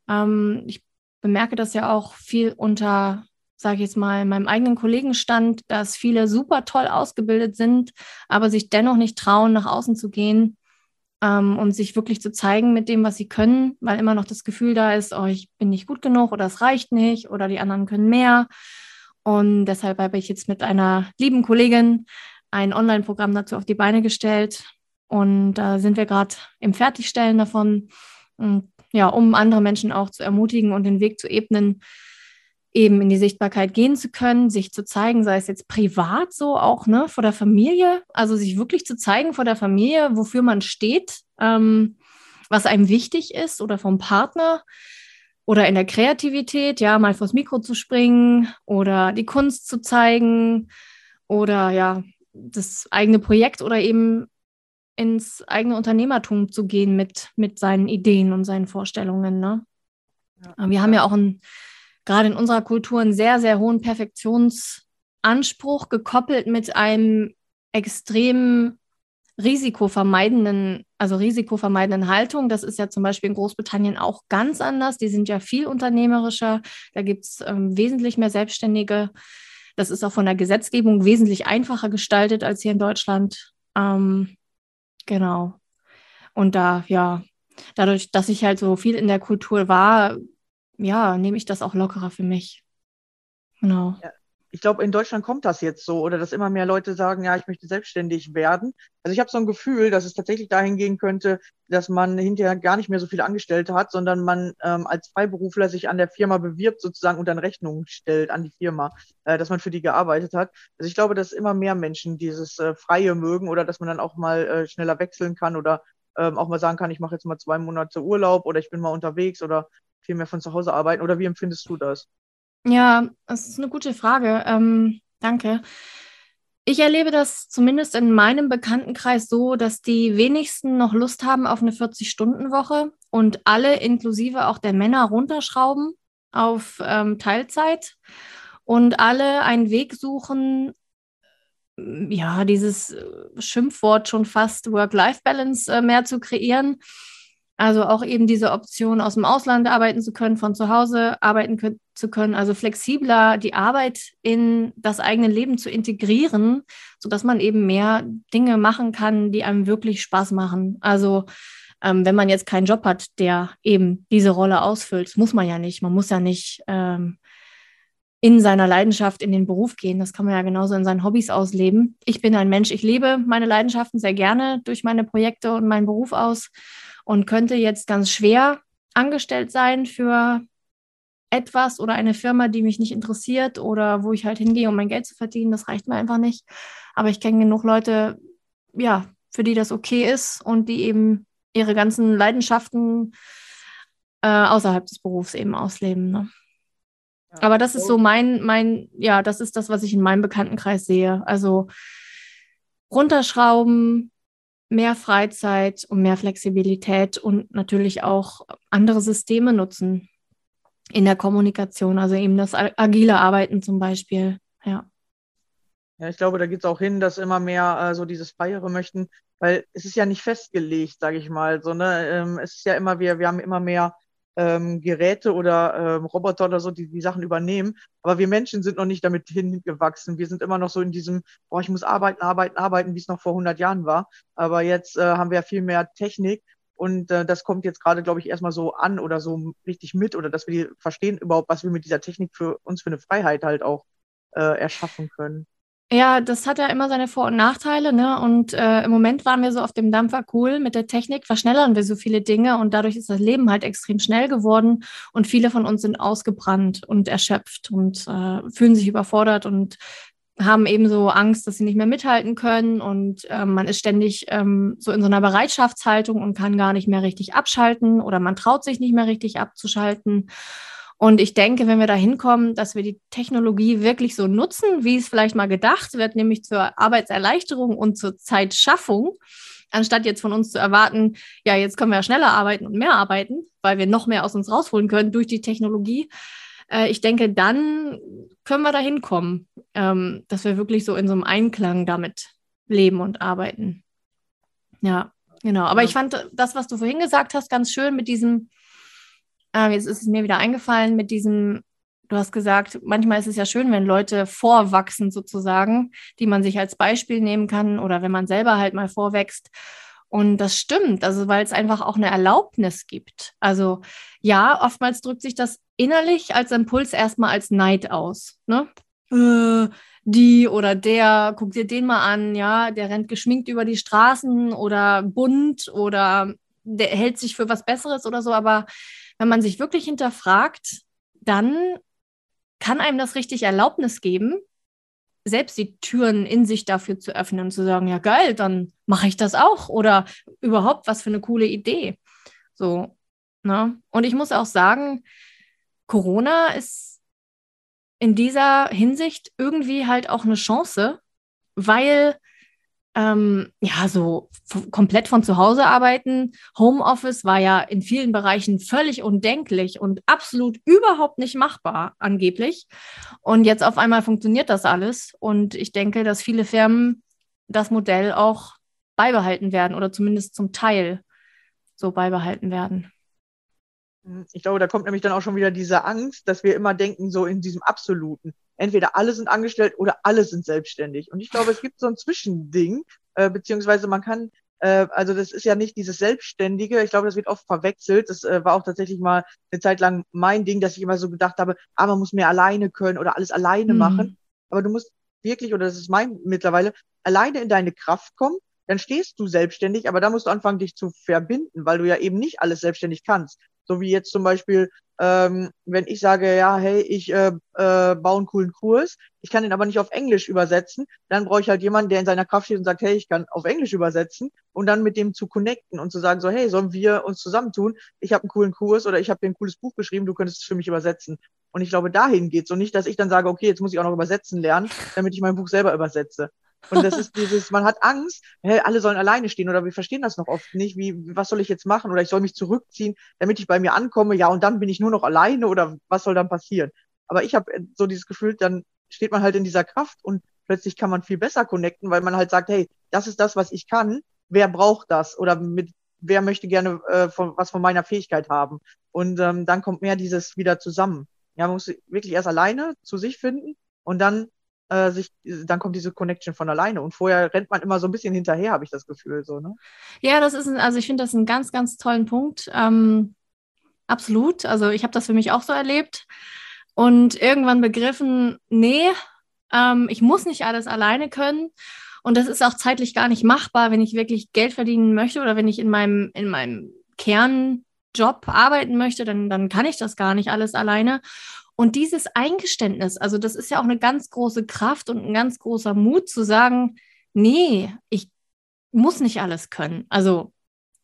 Ähm, ich bemerke das ja auch viel unter, sage ich jetzt mal, meinem eigenen Kollegenstand, dass viele super toll ausgebildet sind, aber sich dennoch nicht trauen, nach außen zu gehen ähm, und sich wirklich zu zeigen mit dem, was sie können, weil immer noch das Gefühl da ist, oh, ich bin nicht gut genug oder es reicht nicht oder die anderen können mehr. Und deshalb habe ich jetzt mit einer lieben Kollegin ein Online-Programm dazu auf die Beine gestellt. Und da sind wir gerade im Fertigstellen davon, und, ja, um andere Menschen auch zu ermutigen und den Weg zu ebnen, eben in die Sichtbarkeit gehen zu können, sich zu zeigen, sei es jetzt privat so auch, ne, vor der Familie, also sich wirklich zu zeigen vor der Familie, wofür man steht, ähm, was einem wichtig ist oder vom Partner oder in der Kreativität, ja, mal vors Mikro zu springen oder die Kunst zu zeigen oder ja, das eigene Projekt oder eben ins eigene Unternehmertum zu gehen mit, mit seinen Ideen und seinen Vorstellungen. Ne? Ja, wir haben ja auch ein gerade in unserer Kultur einen sehr, sehr hohen Perfektionsanspruch gekoppelt mit einem extrem risikovermeidenden, also risikovermeidenden Haltung. Das ist ja zum Beispiel in Großbritannien auch ganz anders. Die sind ja viel unternehmerischer. Da gibt es ähm, wesentlich mehr Selbstständige. Das ist auch von der Gesetzgebung wesentlich einfacher gestaltet als hier in Deutschland. Ähm, genau. Und da, ja, dadurch, dass ich halt so viel in der Kultur war, ja, nehme ich das auch lockerer für mich. Genau. Ja. Ich glaube, in Deutschland kommt das jetzt so oder dass immer mehr Leute sagen, ja, ich möchte selbstständig werden. Also ich habe so ein Gefühl, dass es tatsächlich dahin gehen könnte, dass man hinterher gar nicht mehr so viele Angestellte hat, sondern man ähm, als Freiberufler sich an der Firma bewirbt sozusagen und dann Rechnungen stellt an die Firma, äh, dass man für die gearbeitet hat. Also ich glaube, dass immer mehr Menschen dieses äh, Freie mögen oder dass man dann auch mal äh, schneller wechseln kann oder ähm, auch mal sagen kann, ich mache jetzt mal zwei Monate Urlaub oder ich bin mal unterwegs oder viel mehr von zu Hause arbeiten? Oder wie empfindest du das? Ja, das ist eine gute Frage. Ähm, danke. Ich erlebe das zumindest in meinem Bekanntenkreis so, dass die wenigsten noch Lust haben auf eine 40-Stunden-Woche und alle, inklusive auch der Männer, runterschrauben auf ähm, Teilzeit und alle einen Weg suchen, ja, dieses äh, Schimpfwort schon fast Work-Life-Balance äh, mehr zu kreieren also auch eben diese Option, aus dem Ausland arbeiten zu können, von zu Hause arbeiten können, zu können, also flexibler die Arbeit in das eigene Leben zu integrieren, sodass man eben mehr Dinge machen kann, die einem wirklich Spaß machen. Also ähm, wenn man jetzt keinen Job hat, der eben diese Rolle ausfüllt, muss man ja nicht. Man muss ja nicht ähm, in seiner Leidenschaft in den Beruf gehen. Das kann man ja genauso in seinen Hobbys ausleben. Ich bin ein Mensch, ich lebe meine Leidenschaften sehr gerne durch meine Projekte und meinen Beruf aus und könnte jetzt ganz schwer angestellt sein für etwas oder eine Firma, die mich nicht interessiert oder wo ich halt hingehe, um mein Geld zu verdienen. Das reicht mir einfach nicht. Aber ich kenne genug Leute, ja, für die das okay ist und die eben ihre ganzen Leidenschaften äh, außerhalb des Berufs eben ausleben. Ne? Ja, Aber das ist so mein, mein, ja, das ist das, was ich in meinem Bekanntenkreis sehe. Also runterschrauben, mehr Freizeit und mehr Flexibilität und natürlich auch andere Systeme nutzen in der Kommunikation, also eben das agile Arbeiten zum Beispiel. Ja. Ja, ich glaube, da geht es auch hin, dass immer mehr äh, so dieses Feiere möchten, weil es ist ja nicht festgelegt, sage ich mal. So, ne? Ähm, es ist ja immer, wir, wir haben immer mehr ähm, Geräte oder ähm, Roboter oder so, die die Sachen übernehmen. Aber wir Menschen sind noch nicht damit hingewachsen. Wir sind immer noch so in diesem, boah, ich muss arbeiten, arbeiten, arbeiten, wie es noch vor 100 Jahren war. Aber jetzt äh, haben wir ja viel mehr Technik und äh, das kommt jetzt gerade, glaube ich, erstmal so an oder so richtig mit oder dass wir verstehen überhaupt, was wir mit dieser Technik für uns für eine Freiheit halt auch äh, erschaffen können. Ja, das hat ja immer seine Vor- und Nachteile, ne? Und äh, im Moment waren wir so auf dem Dampfer cool mit der Technik, verschnellern wir so viele Dinge und dadurch ist das Leben halt extrem schnell geworden und viele von uns sind ausgebrannt und erschöpft und äh, fühlen sich überfordert und haben eben so Angst, dass sie nicht mehr mithalten können und ähm, man ist ständig ähm, so in so einer Bereitschaftshaltung und kann gar nicht mehr richtig abschalten oder man traut sich nicht mehr richtig abzuschalten. Und ich denke, wenn wir da hinkommen, dass wir die Technologie wirklich so nutzen, wie es vielleicht mal gedacht wird, nämlich zur Arbeitserleichterung und zur Zeitschaffung, anstatt jetzt von uns zu erwarten, ja, jetzt können wir ja schneller arbeiten und mehr arbeiten, weil wir noch mehr aus uns rausholen können durch die Technologie, äh, ich denke, dann können wir da hinkommen, ähm, dass wir wirklich so in so einem Einklang damit leben und arbeiten. Ja, genau. Aber ja. ich fand das, was du vorhin gesagt hast, ganz schön mit diesem, äh, jetzt ist es mir wieder eingefallen, mit diesem, du hast gesagt, manchmal ist es ja schön, wenn Leute vorwachsen sozusagen, die man sich als Beispiel nehmen kann oder wenn man selber halt mal vorwächst. Und das stimmt, also weil es einfach auch eine Erlaubnis gibt. Also ja, oftmals drückt sich das innerlich als Impuls erstmal als Neid aus. Ne? Äh, die oder der, guck dir den mal an, ja, der rennt geschminkt über die Straßen oder bunt oder der hält sich für was Besseres oder so. Aber wenn man sich wirklich hinterfragt, dann kann einem das richtig Erlaubnis geben, selbst die Türen in sich dafür zu öffnen und zu sagen, ja geil, dann mache ich das auch oder überhaupt was für eine coole Idee. So, ne? Und ich muss auch sagen, Corona ist in dieser Hinsicht irgendwie halt auch eine Chance, weil ähm, ja, so komplett von zu Hause arbeiten. Homeoffice war ja in vielen Bereichen völlig undenklich und absolut überhaupt nicht machbar, angeblich. Und jetzt auf einmal funktioniert das alles. Und ich denke, dass viele Firmen das Modell auch beibehalten werden oder zumindest zum Teil so beibehalten werden. Ich glaube, da kommt nämlich dann auch schon wieder diese Angst, dass wir immer denken, so in diesem Absoluten. Entweder alle sind angestellt oder alle sind selbstständig. Und ich glaube, es gibt so ein Zwischending, äh, beziehungsweise man kann, äh, also das ist ja nicht dieses Selbstständige. Ich glaube, das wird oft verwechselt. Das äh, war auch tatsächlich mal eine Zeit lang mein Ding, dass ich immer so gedacht habe, ah, man muss mehr alleine können oder alles alleine mhm. machen. Aber du musst wirklich, oder das ist mein mittlerweile, alleine in deine Kraft kommen dann stehst du selbstständig, aber da musst du anfangen, dich zu verbinden, weil du ja eben nicht alles selbstständig kannst. So wie jetzt zum Beispiel, ähm, wenn ich sage, ja, hey, ich äh, äh, baue einen coolen Kurs, ich kann den aber nicht auf Englisch übersetzen, dann brauche ich halt jemanden, der in seiner Kraft steht und sagt, hey, ich kann auf Englisch übersetzen und dann mit dem zu connecten und zu sagen, so, hey, sollen wir uns zusammentun? Ich habe einen coolen Kurs oder ich habe dir ein cooles Buch geschrieben, du könntest es für mich übersetzen. Und ich glaube, dahin geht's und nicht, dass ich dann sage, okay, jetzt muss ich auch noch übersetzen lernen, damit ich mein Buch selber übersetze. Und das ist dieses, man hat Angst, hey, alle sollen alleine stehen oder wir verstehen das noch oft nicht. Wie, was soll ich jetzt machen? Oder ich soll mich zurückziehen, damit ich bei mir ankomme, ja, und dann bin ich nur noch alleine oder was soll dann passieren? Aber ich habe so dieses Gefühl, dann steht man halt in dieser Kraft und plötzlich kann man viel besser connecten, weil man halt sagt, hey, das ist das, was ich kann. Wer braucht das? Oder mit wer möchte gerne äh, von, was von meiner Fähigkeit haben? Und ähm, dann kommt mehr dieses wieder zusammen. Ja, man muss wirklich erst alleine zu sich finden und dann äh, sich, dann kommt diese Connection von alleine. Und vorher rennt man immer so ein bisschen hinterher, habe ich das Gefühl. So, ne? Ja, das ist, ein, also ich finde das einen ganz, ganz tollen Punkt. Ähm, absolut. Also ich habe das für mich auch so erlebt. Und irgendwann begriffen, nee, ähm, ich muss nicht alles alleine können. Und das ist auch zeitlich gar nicht machbar, wenn ich wirklich Geld verdienen möchte oder wenn ich in meinem, in meinem Kernjob arbeiten möchte, dann, dann kann ich das gar nicht alles alleine. Und dieses Eingeständnis, also das ist ja auch eine ganz große Kraft und ein ganz großer Mut zu sagen, nee, ich muss nicht alles können. Also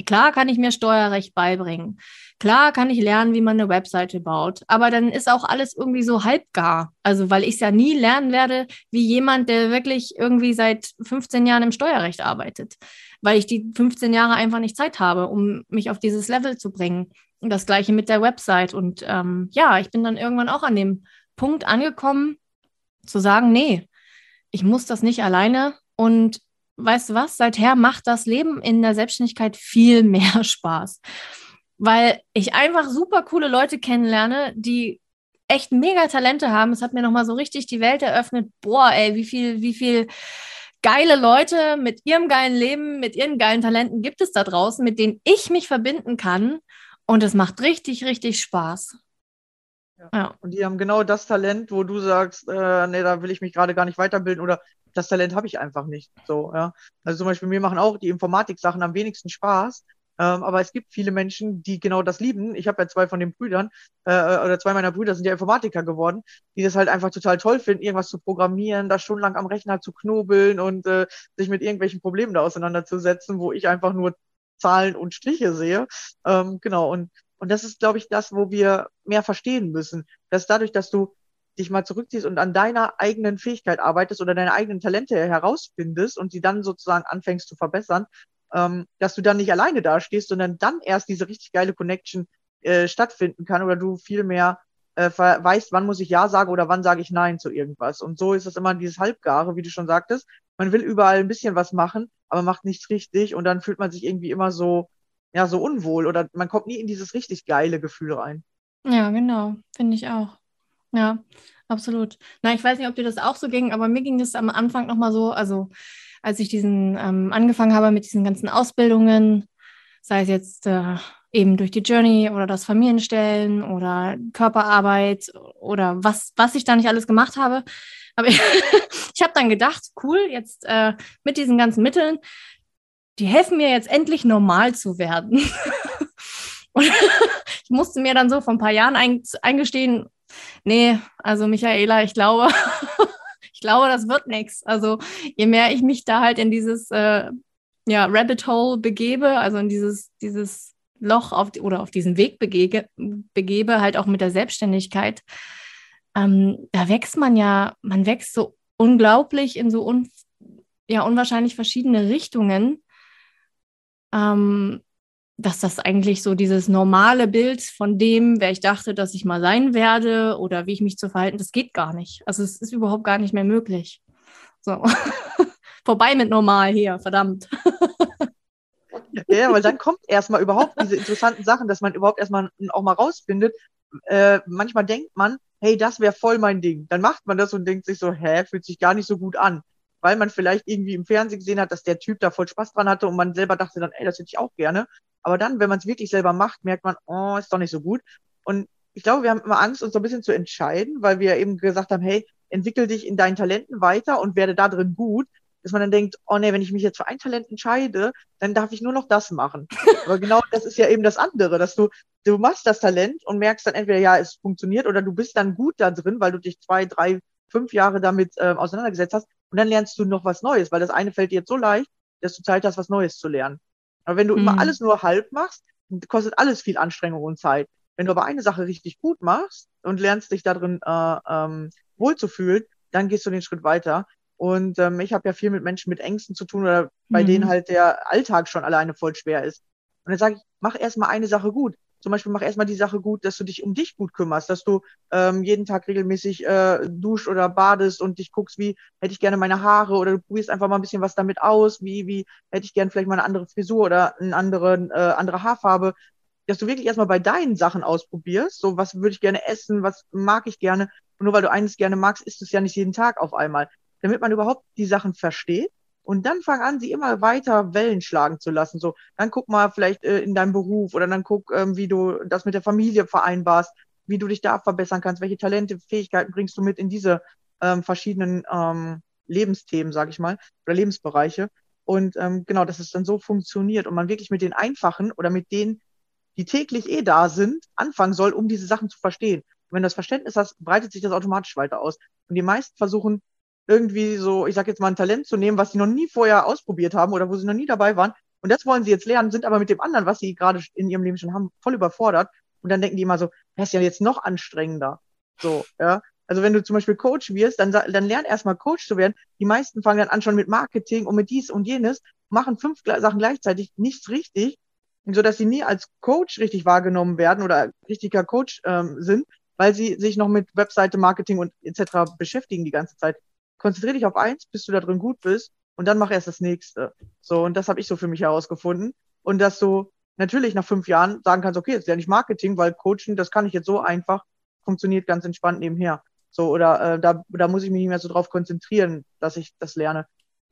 klar kann ich mir Steuerrecht beibringen. Klar kann ich lernen, wie man eine Webseite baut. Aber dann ist auch alles irgendwie so halbgar. Also weil ich es ja nie lernen werde, wie jemand, der wirklich irgendwie seit 15 Jahren im Steuerrecht arbeitet. Weil ich die 15 Jahre einfach nicht Zeit habe, um mich auf dieses Level zu bringen. Und das gleiche mit der Website. Und ähm, ja, ich bin dann irgendwann auch an dem Punkt angekommen, zu sagen, nee, ich muss das nicht alleine. Und weißt du was, seither macht das Leben in der Selbstständigkeit viel mehr Spaß. Weil ich einfach super coole Leute kennenlerne, die echt mega Talente haben. Es hat mir nochmal so richtig die Welt eröffnet. Boah, ey, wie viel, wie viel geile Leute mit ihrem geilen Leben, mit ihren geilen Talenten gibt es da draußen, mit denen ich mich verbinden kann und es macht richtig, richtig Spaß. Ja. ja. Und die haben genau das Talent, wo du sagst, äh, nee, da will ich mich gerade gar nicht weiterbilden oder das Talent habe ich einfach nicht. So, ja. Also zum Beispiel mir machen auch die Informatik-Sachen am wenigsten Spaß, Ähm, aber es gibt viele Menschen, die genau das lieben. Ich habe ja zwei von den Brüdern, äh, oder zwei meiner Brüder sind ja Informatiker geworden, die das halt einfach total toll finden, irgendwas zu programmieren, da stundenlang am Rechner zu knobeln und äh, sich mit irgendwelchen Problemen da auseinanderzusetzen, wo ich einfach nur Zahlen und Striche sehe. Ähm, genau, und, und das ist, glaube ich, das, wo wir mehr verstehen müssen. Dass dadurch, dass du dich mal zurückziehst und an deiner eigenen Fähigkeit arbeitest oder deine eigenen Talente herausfindest und sie dann sozusagen anfängst zu verbessern, ähm, dass du dann nicht alleine dastehst, sondern dann erst diese richtig geile Connection äh, stattfinden kann oder du viel mehr äh, weißt, wann muss ich Ja sagen oder wann sage ich Nein zu irgendwas. Und so ist es immer dieses Halbgare, wie du schon sagtest. Man will überall ein bisschen was machen, aber macht nichts richtig und dann fühlt man sich irgendwie immer so, ja, so unwohl oder man kommt nie in dieses richtig geile Gefühl rein. Ja, genau, finde ich auch. Ja, absolut. Na, ich weiß nicht, ob dir das auch so ging, aber mir ging es am Anfang nochmal so, also als ich diesen ähm, angefangen habe mit diesen ganzen Ausbildungen, sei es jetzt äh, eben durch die Journey oder das Familienstellen oder Körperarbeit oder was, was ich da nicht alles gemacht habe. Aber ich, ich habe dann gedacht, cool, jetzt äh, mit diesen ganzen Mitteln, die helfen mir jetzt endlich normal zu werden. Und ich musste mir dann so vor ein paar Jahren ein, eingestehen, nee, also Michaela, ich glaube, glaube, das wird nichts. Also je mehr ich mich da halt in dieses äh, ja, Rabbit Hole begebe, also in dieses, dieses Loch auf, oder auf diesen Weg begebe, begebe, halt auch mit der Selbstständigkeit, ähm, da wächst man ja, man wächst so unglaublich in so un, ja, unwahrscheinlich verschiedene Richtungen. Ähm, dass das eigentlich so dieses normale Bild von dem, wer ich dachte, dass ich mal sein werde oder wie ich mich zu verhalten, das geht gar nicht. Also es ist überhaupt gar nicht mehr möglich. So. Vorbei mit normal hier, verdammt. ja, weil dann kommt erstmal überhaupt diese interessanten Sachen, dass man überhaupt erstmal auch mal rausfindet. Äh, manchmal denkt man, hey, das wäre voll mein Ding. Dann macht man das und denkt sich so, hä, fühlt sich gar nicht so gut an. Weil man vielleicht irgendwie im Fernsehen gesehen hat, dass der Typ da voll Spaß dran hatte und man selber dachte dann, ey, das hätte ich auch gerne. Aber dann, wenn man es wirklich selber macht, merkt man, oh, ist doch nicht so gut. Und ich glaube, wir haben immer Angst, uns so ein bisschen zu entscheiden, weil wir eben gesagt haben, hey, entwickel dich in deinen Talenten weiter und werde da drin gut, dass man dann denkt, oh nee, wenn ich mich jetzt für ein Talent entscheide, dann darf ich nur noch das machen. Aber genau das ist ja eben das andere, dass du, du machst das Talent und merkst dann entweder, ja, es funktioniert oder du bist dann gut da drin, weil du dich zwei, drei, fünf Jahre damit äh, auseinandergesetzt hast und dann lernst du noch was Neues, weil das eine fällt dir jetzt so leicht, dass du Zeit hast, was Neues zu lernen. Aber wenn du mhm. immer alles nur halb machst, kostet alles viel Anstrengung und Zeit. Wenn du aber eine Sache richtig gut machst und lernst dich darin äh, ähm, wohlzufühlen, dann gehst du den Schritt weiter. Und ähm, ich habe ja viel mit Menschen mit Ängsten zu tun oder bei mhm. denen halt der Alltag schon alleine voll schwer ist. Und dann sage ich, mach erstmal eine Sache gut zum Beispiel mach erstmal die Sache gut, dass du dich um dich gut kümmerst, dass du ähm, jeden Tag regelmäßig äh, duscht oder badest und dich guckst, wie hätte ich gerne meine Haare oder du probierst einfach mal ein bisschen was damit aus, wie, wie hätte ich gerne vielleicht mal eine andere Frisur oder eine andere, äh, andere Haarfarbe, dass du wirklich erstmal bei deinen Sachen ausprobierst, so was würde ich gerne essen, was mag ich gerne. Und nur weil du eines gerne magst, ist es ja nicht jeden Tag auf einmal. Damit man überhaupt die Sachen versteht und dann fang an, sie immer weiter Wellen schlagen zu lassen. So, dann guck mal vielleicht äh, in deinem Beruf oder dann guck, ähm, wie du das mit der Familie vereinbarst, wie du dich da verbessern kannst, welche Talente, Fähigkeiten bringst du mit in diese ähm, verschiedenen ähm, Lebensthemen, sag ich mal, oder Lebensbereiche. Und ähm, genau, dass es dann so funktioniert und man wirklich mit den einfachen oder mit denen, die täglich eh da sind, anfangen soll, um diese Sachen zu verstehen. Und wenn du das Verständnis hast, breitet sich das automatisch weiter aus. Und die meisten versuchen, irgendwie so, ich sag jetzt mal, ein Talent zu nehmen, was sie noch nie vorher ausprobiert haben oder wo sie noch nie dabei waren. Und das wollen sie jetzt lernen, sind aber mit dem anderen, was sie gerade in ihrem Leben schon haben, voll überfordert. Und dann denken die immer so, das ist ja jetzt noch anstrengender. So, ja. Also wenn du zum Beispiel Coach wirst, dann, dann lern erstmal Coach zu werden. Die meisten fangen dann an schon mit Marketing und mit dies und jenes, machen fünf Sachen gleichzeitig, nichts richtig, so dass sie nie als Coach richtig wahrgenommen werden oder richtiger Coach ähm, sind, weil sie sich noch mit Webseite, Marketing und etc. beschäftigen die ganze Zeit konzentriere dich auf eins, bis du da drin gut bist und dann mach erst das nächste. So, und das habe ich so für mich herausgefunden. Und dass du natürlich nach fünf Jahren sagen kannst, okay, jetzt lerne ich Marketing, weil Coaching, das kann ich jetzt so einfach, funktioniert ganz entspannt nebenher. So, oder äh, da, da muss ich mich nicht mehr so drauf konzentrieren, dass ich das lerne.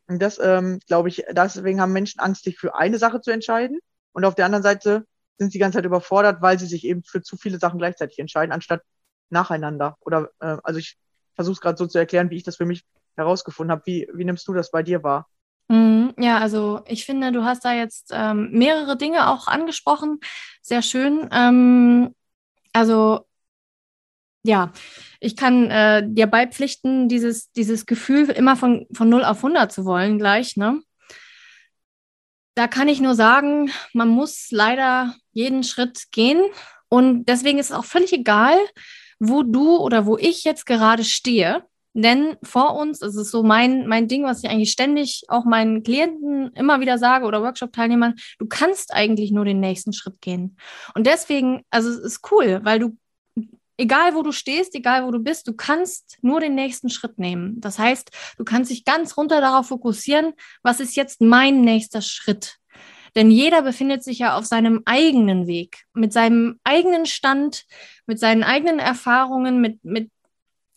Und das, ähm, glaube ich, deswegen haben Menschen Angst, sich für eine Sache zu entscheiden. Und auf der anderen Seite sind sie die ganze Zeit überfordert, weil sie sich eben für zu viele Sachen gleichzeitig entscheiden, anstatt nacheinander. Oder äh, also ich versuche es gerade so zu erklären, wie ich das für mich herausgefunden habe. Wie, wie nimmst du das bei dir wahr? Mhm, Ja, also ich finde, du hast da jetzt ähm, mehrere Dinge auch angesprochen. Sehr schön. Ähm, also ja, ich kann äh, dir beipflichten, dieses, dieses Gefühl, immer von, von 0 auf 100 zu wollen, gleich, ne? Da kann ich nur sagen, man muss leider jeden Schritt gehen. Und deswegen ist es auch völlig egal, wo du oder wo ich jetzt gerade stehe. Denn vor uns, das ist so mein, mein Ding, was ich eigentlich ständig auch meinen Klienten immer wieder sage oder Workshop-Teilnehmern, du kannst eigentlich nur den nächsten Schritt gehen. Und deswegen, also es ist cool, weil du, egal wo du stehst, egal wo du bist, du kannst nur den nächsten Schritt nehmen. Das heißt, du kannst dich ganz runter darauf fokussieren, was ist jetzt mein nächster Schritt? Denn jeder befindet sich ja auf seinem eigenen Weg, mit seinem eigenen Stand, mit seinen eigenen Erfahrungen, mit, mit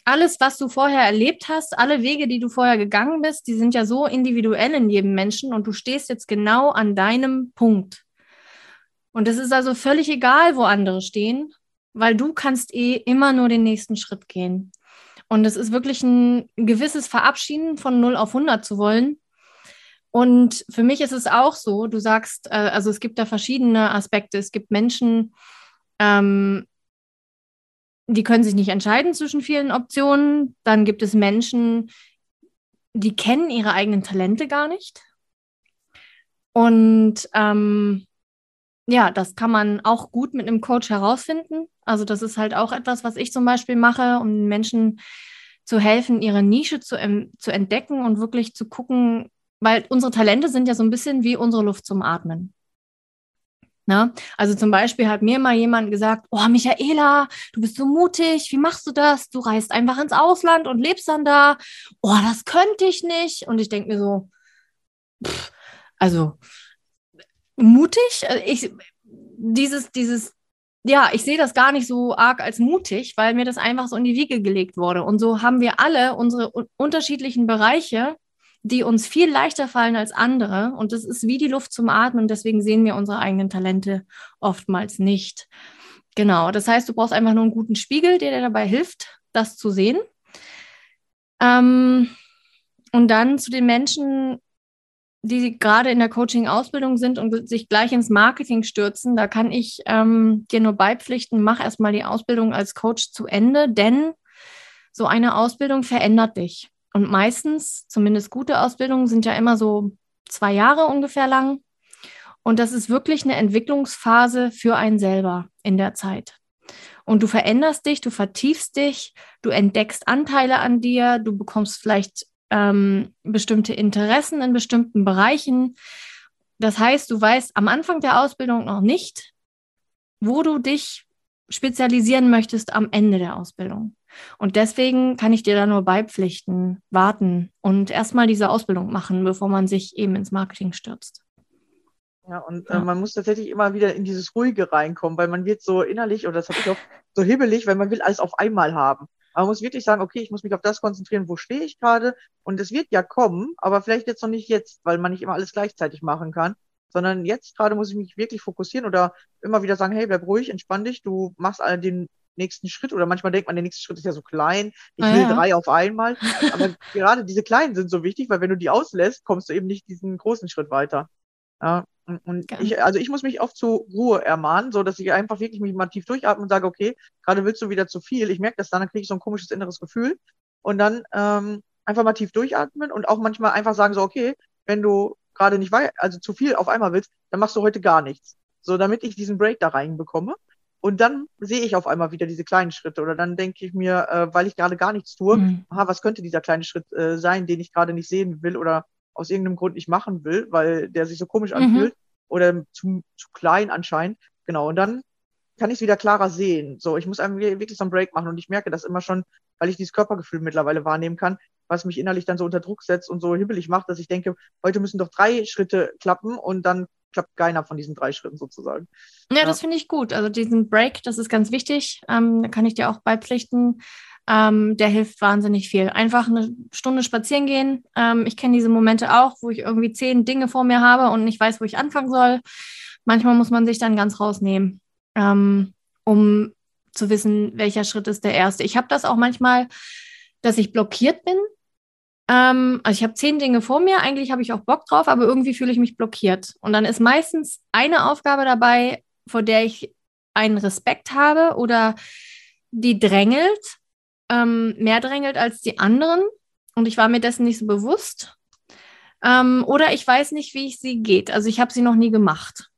alles, was du vorher erlebt hast, alle Wege, die du vorher gegangen bist, die sind ja so individuell in jedem Menschen und du stehst jetzt genau an deinem Punkt. Und es ist also völlig egal, wo andere stehen, weil du kannst eh immer nur den nächsten Schritt gehen. Und es ist wirklich ein gewisses Verabschieden von 0 auf 100 zu wollen. Und für mich ist es auch so, du sagst, äh, also es gibt da verschiedene Aspekte. Es gibt Menschen, ähm, die können sich nicht entscheiden zwischen vielen Optionen. Dann gibt es Menschen, die kennen ihre eigenen Talente gar nicht. Und ähm, ja, das kann man auch gut mit einem Coach herausfinden. Also das ist halt auch etwas, was ich zum Beispiel mache, um Menschen zu helfen, ihre Nische zu, zu entdecken und wirklich zu gucken, weil unsere Talente sind ja so ein bisschen wie unsere Luft zum Atmen. Na? Also zum Beispiel hat mir mal jemand gesagt, oh Michaela, du bist so mutig, wie machst du das? Du reist einfach ins Ausland und lebst dann da. Oh, das könnte ich nicht. Und ich denke mir so, pff, also mutig, äh, ich, dieses, dieses, ja, ich sehe das gar nicht so arg als mutig, weil mir das einfach so in die Wiege gelegt wurde. Und so haben wir alle unsere unterschiedlichen Bereiche, die uns viel leichter fallen als andere. Und das ist wie die Luft zum Atmen. Deswegen sehen wir unsere eigenen Talente oftmals nicht. Genau. Das heißt, du brauchst einfach nur einen guten Spiegel, der dir dabei hilft, das zu sehen. Ähm, und dann zu den Menschen, die gerade in der Coaching-Ausbildung sind und sich gleich ins Marketing stürzen, da kann ich ähm, dir nur beipflichten, mach erstmal die Ausbildung als Coach zu Ende, denn so eine Ausbildung verändert dich. Und meistens, zumindest gute Ausbildungen, sind ja immer so zwei Jahre ungefähr lang. Und das ist wirklich eine Entwicklungsphase für einen selber in der Zeit. Und du veränderst dich, du vertiefst dich, du entdeckst Anteile an dir, du bekommst vielleicht ähm, bestimmte Interessen in bestimmten Bereichen. Das heißt, du weißt am Anfang der Ausbildung noch nicht, wo du dich spezialisieren möchtest am Ende der Ausbildung. Und deswegen kann ich dir da nur beipflichten, warten und erstmal diese Ausbildung machen, bevor man sich eben ins Marketing stürzt. Ja, und Ja. Äh, man muss tatsächlich immer wieder in dieses Ruhige reinkommen, weil man wird so innerlich, oder das habe ich auch, so hibbelig, weil man will alles auf einmal haben. Aber man muss wirklich sagen, okay, ich muss mich auf das konzentrieren, wo stehe ich gerade. Und es wird ja kommen, aber vielleicht jetzt noch nicht jetzt, weil man nicht immer alles gleichzeitig machen kann. Sondern jetzt gerade muss ich mich wirklich fokussieren oder immer wieder sagen, hey, bleib ruhig, entspann dich, du machst all den nächsten Schritt. Oder manchmal denkt man, der nächste Schritt ist ja so klein, ich Ah, will ja. drei auf einmal. Aber gerade diese kleinen sind so wichtig, weil wenn du die auslässt, kommst du eben nicht diesen großen Schritt weiter. Ja, und, und Ja. ich, also ich muss mich oft zur Ruhe ermahnen, so dass ich einfach wirklich mich mal tief durchatme und sage, okay, gerade willst du wieder zu viel. Ich merke das dann, dann kriege ich so ein komisches inneres Gefühl. Und dann ähm, einfach mal tief durchatmen und auch manchmal einfach sagen, so, okay, wenn du gerade nicht wei also zu viel auf einmal willst, dann machst du heute gar nichts. So, damit ich diesen Break da reinbekomme. Und dann sehe ich auf einmal wieder diese kleinen Schritte. Oder dann denke ich mir, äh, weil ich gerade gar nichts tue, Mhm. aha, was könnte dieser kleine Schritt äh, sein, den ich gerade nicht sehen will oder aus irgendeinem Grund nicht machen will, weil der sich so komisch Mhm. anfühlt oder zu, zu klein anscheinend. Genau, und dann kann ich es wieder klarer sehen. So, ich muss wirklich so einen Break machen und ich merke das immer schon, weil ich dieses Körpergefühl mittlerweile wahrnehmen kann, was mich innerlich dann so unter Druck setzt und so hibbelig macht, dass ich denke, heute müssen doch drei Schritte klappen und dann klappt keiner von diesen drei Schritten sozusagen. Ja, Ja. das finde ich gut. Also diesen Break, das ist ganz wichtig. Ähm, da kann ich dir auch beipflichten. Ähm, der hilft wahnsinnig viel. Einfach eine Stunde spazieren gehen. Ähm, ich kenne diese Momente auch, wo ich irgendwie zehn Dinge vor mir habe und nicht weiß, wo ich anfangen soll. Manchmal muss man sich dann ganz rausnehmen, ähm, um zu wissen, welcher Schritt ist der erste. Ich habe das auch manchmal, dass ich blockiert bin Ähm, also ich habe zehn Dinge vor mir, eigentlich habe ich auch Bock drauf, aber irgendwie fühle ich mich blockiert. Und dann ist meistens eine Aufgabe dabei, vor der ich einen Respekt habe oder die drängelt, ähm, mehr drängelt als die anderen. Und ich war mir dessen nicht so bewusst. Ähm, oder ich weiß nicht, wie ich sie geht. Also ich habe sie noch nie gemacht.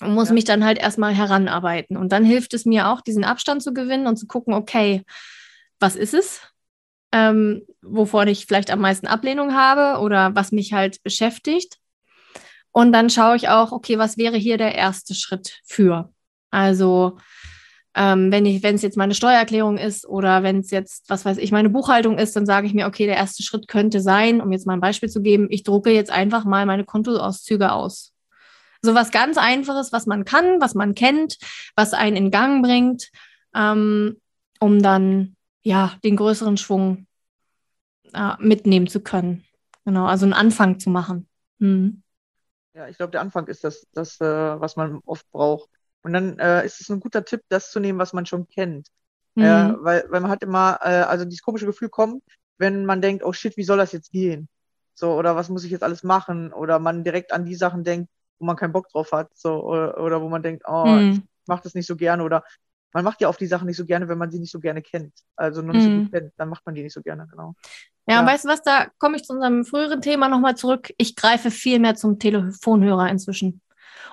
Und muss Ja. mich dann halt erstmal heranarbeiten. Und dann hilft es mir auch, diesen Abstand zu gewinnen und zu gucken, okay, was ist es? Ähm, wovon ich vielleicht am meisten Ablehnung habe oder was mich halt beschäftigt. Und dann schaue ich auch, okay, was wäre hier der erste Schritt für? Also, ähm, wenn ich, wenn es jetzt meine Steuererklärung ist oder wenn es jetzt, was weiß ich, meine Buchhaltung ist, dann sage ich mir, okay, der erste Schritt könnte sein, um jetzt mal ein Beispiel zu geben, ich drucke jetzt einfach mal meine Kontoauszüge aus. So was ganz Einfaches, was man kann, was man kennt, was einen in Gang bringt, ähm, um dann ja den größeren Schwung äh, mitnehmen zu können. Genau, also einen Anfang zu machen. Hm. Ja, ich glaube, der Anfang ist das, das äh, was man oft braucht. Und dann äh, ist es ein guter Tipp, das zu nehmen, was man schon kennt. Mhm. Äh, weil, weil man hat immer, äh, also dieses komische Gefühl kommt, wenn man denkt, oh shit, wie soll das jetzt gehen? So, oder was muss ich jetzt alles machen? Oder man direkt an die Sachen denkt, wo man keinen Bock drauf hat. So, oder, oder wo man denkt, oh, Hm. ich mache das nicht so gerne. Oder man macht ja oft die Sachen nicht so gerne, wenn man sie nicht so gerne kennt. Also noch nicht so Mhm. gut kennt, dann macht man die nicht so gerne, genau. Ja, und Ja. weißt du was, da komme ich zu unserem früheren Thema nochmal zurück. Ich greife viel mehr zum Telefonhörer inzwischen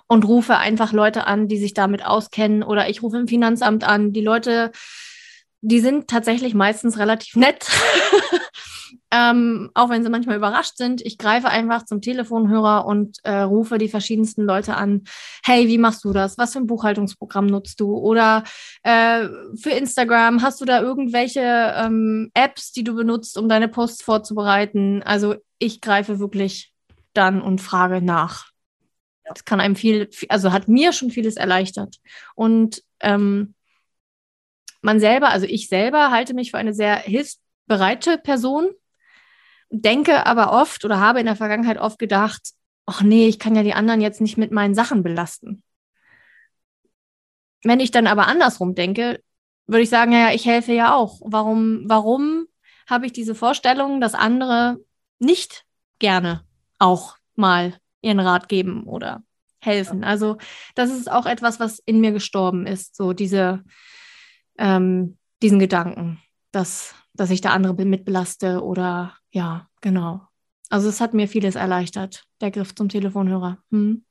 und rufe einfach Leute an, die sich damit auskennen oder ich rufe im Finanzamt an. Die Leute, die sind tatsächlich meistens relativ nett, ähm, auch wenn sie manchmal überrascht sind. Ich greife einfach zum Telefonhörer und äh, rufe die verschiedensten Leute an. Hey, wie machst du das? Was für ein Buchhaltungsprogramm nutzt du? Oder äh, für Instagram hast du da irgendwelche ähm, Apps, die du benutzt, um deine Posts vorzubereiten? Also ich greife wirklich dann und frage nach. Das kann einem viel, also hat mir schon vieles erleichtert. Und ähm, man selber, also ich selber halte mich für eine sehr hilfsbereite Person, denke aber oft oder habe in der Vergangenheit oft gedacht, ach nee, ich kann ja die anderen jetzt nicht mit meinen Sachen belasten. Wenn ich dann aber andersrum denke, würde ich sagen, ja, ich helfe ja auch. Warum, warum habe ich diese Vorstellung, dass andere nicht gerne auch mal ihren Rat geben oder helfen? Also das ist auch etwas, was in mir gestorben ist, so diese, ähm, diesen Gedanken, dass, dass ich da andere mit belaste oder ja, genau. Also es hat mir vieles erleichtert, der Griff zum Telefonhörer. Hm.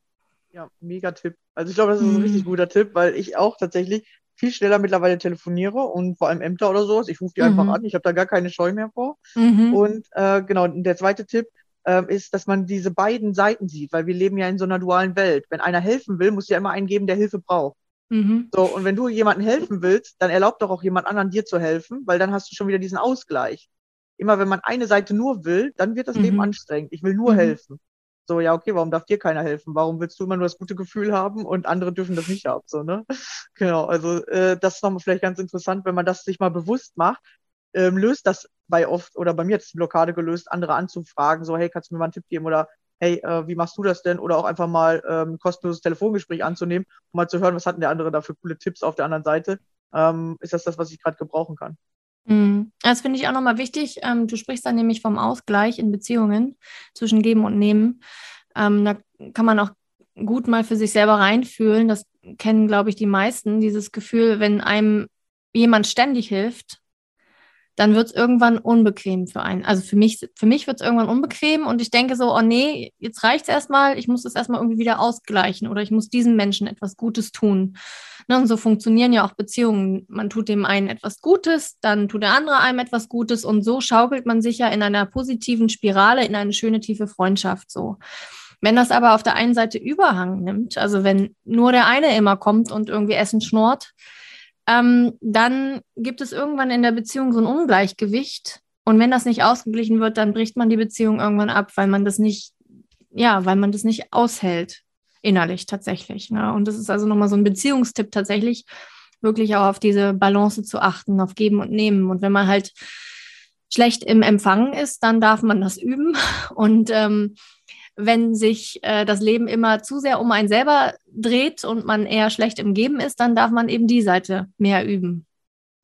Ja, mega Tipp. Also ich glaube, das ist ein Mhm. richtig guter Tipp, weil ich auch tatsächlich viel schneller mittlerweile telefoniere und vor allem Ämter oder sowas. Ich rufe die einfach Mhm. an. Ich habe da gar keine Scheu mehr vor. Mhm. Und äh, genau, der zweite Tipp ähm, ist, dass man diese beiden Seiten sieht, weil wir leben ja in so einer dualen Welt. Wenn einer helfen will, muss ja immer einen geben, der Hilfe braucht. Mhm. So, und wenn du jemandem helfen willst, dann erlaubt doch auch jemand anderen dir zu helfen, weil dann hast du schon wieder diesen Ausgleich. Immer wenn man eine Seite nur will, dann wird das Leben Mhm. anstrengend. Ich will nur Mhm. helfen. So, ja, okay, warum darf dir keiner helfen? Warum willst du immer nur das gute Gefühl haben und andere dürfen das nicht haben? So, ne? Genau, also äh, das ist nochmal vielleicht ganz interessant, wenn man das sich mal bewusst macht, ähm, löst das bei oft, oder bei mir hat es die Blockade gelöst, andere anzufragen, so, hey, kannst du mir mal einen Tipp geben oder hey, äh, wie machst du das denn? Oder auch einfach mal ähm, ein kostenloses Telefongespräch anzunehmen, um mal zu hören, was hat denn der andere da für coole Tipps auf der anderen Seite? Ähm, ist das das, was ich gerade gebrauchen kann? Mhm. Das finde ich auch nochmal wichtig. Ähm, du sprichst dann nämlich vom Ausgleich in Beziehungen zwischen Geben und Nehmen. Ähm, da kann man auch gut mal für sich selber reinfühlen. Das kennen, glaube ich, die meisten. Dieses Gefühl, wenn einem jemand ständig hilft, dann wird es irgendwann unbequem für einen. Also für mich, für mich wird es irgendwann unbequem und ich denke so, oh nee, jetzt reicht es erstmal, ich muss das erstmal irgendwie wieder ausgleichen oder ich muss diesem Menschen etwas Gutes tun. Ne, und so funktionieren ja auch Beziehungen. Man tut dem einen etwas Gutes, dann tut der andere einem etwas Gutes und so schaukelt man sich ja in einer positiven Spirale in eine schöne tiefe Freundschaft so. Wenn das aber auf der einen Seite Überhang nimmt, also wenn nur der eine immer kommt und irgendwie Essen schnurrt, ähm, dann gibt es irgendwann in der Beziehung so ein Ungleichgewicht. Und wenn das nicht ausgeglichen wird, dann bricht man die Beziehung irgendwann ab, weil man das nicht, ja, weil man das nicht aushält, innerlich tatsächlich. Ne? Und das ist also nochmal so ein Beziehungstipp tatsächlich, wirklich auch auf diese Balance zu achten, auf Geben und Nehmen. Und wenn man halt schlecht im Empfangen ist, dann darf man das üben. Und ähm, wenn sich äh, das Leben immer zu sehr um einen selber dreht und man eher schlecht im Geben ist, dann darf man eben die Seite mehr üben.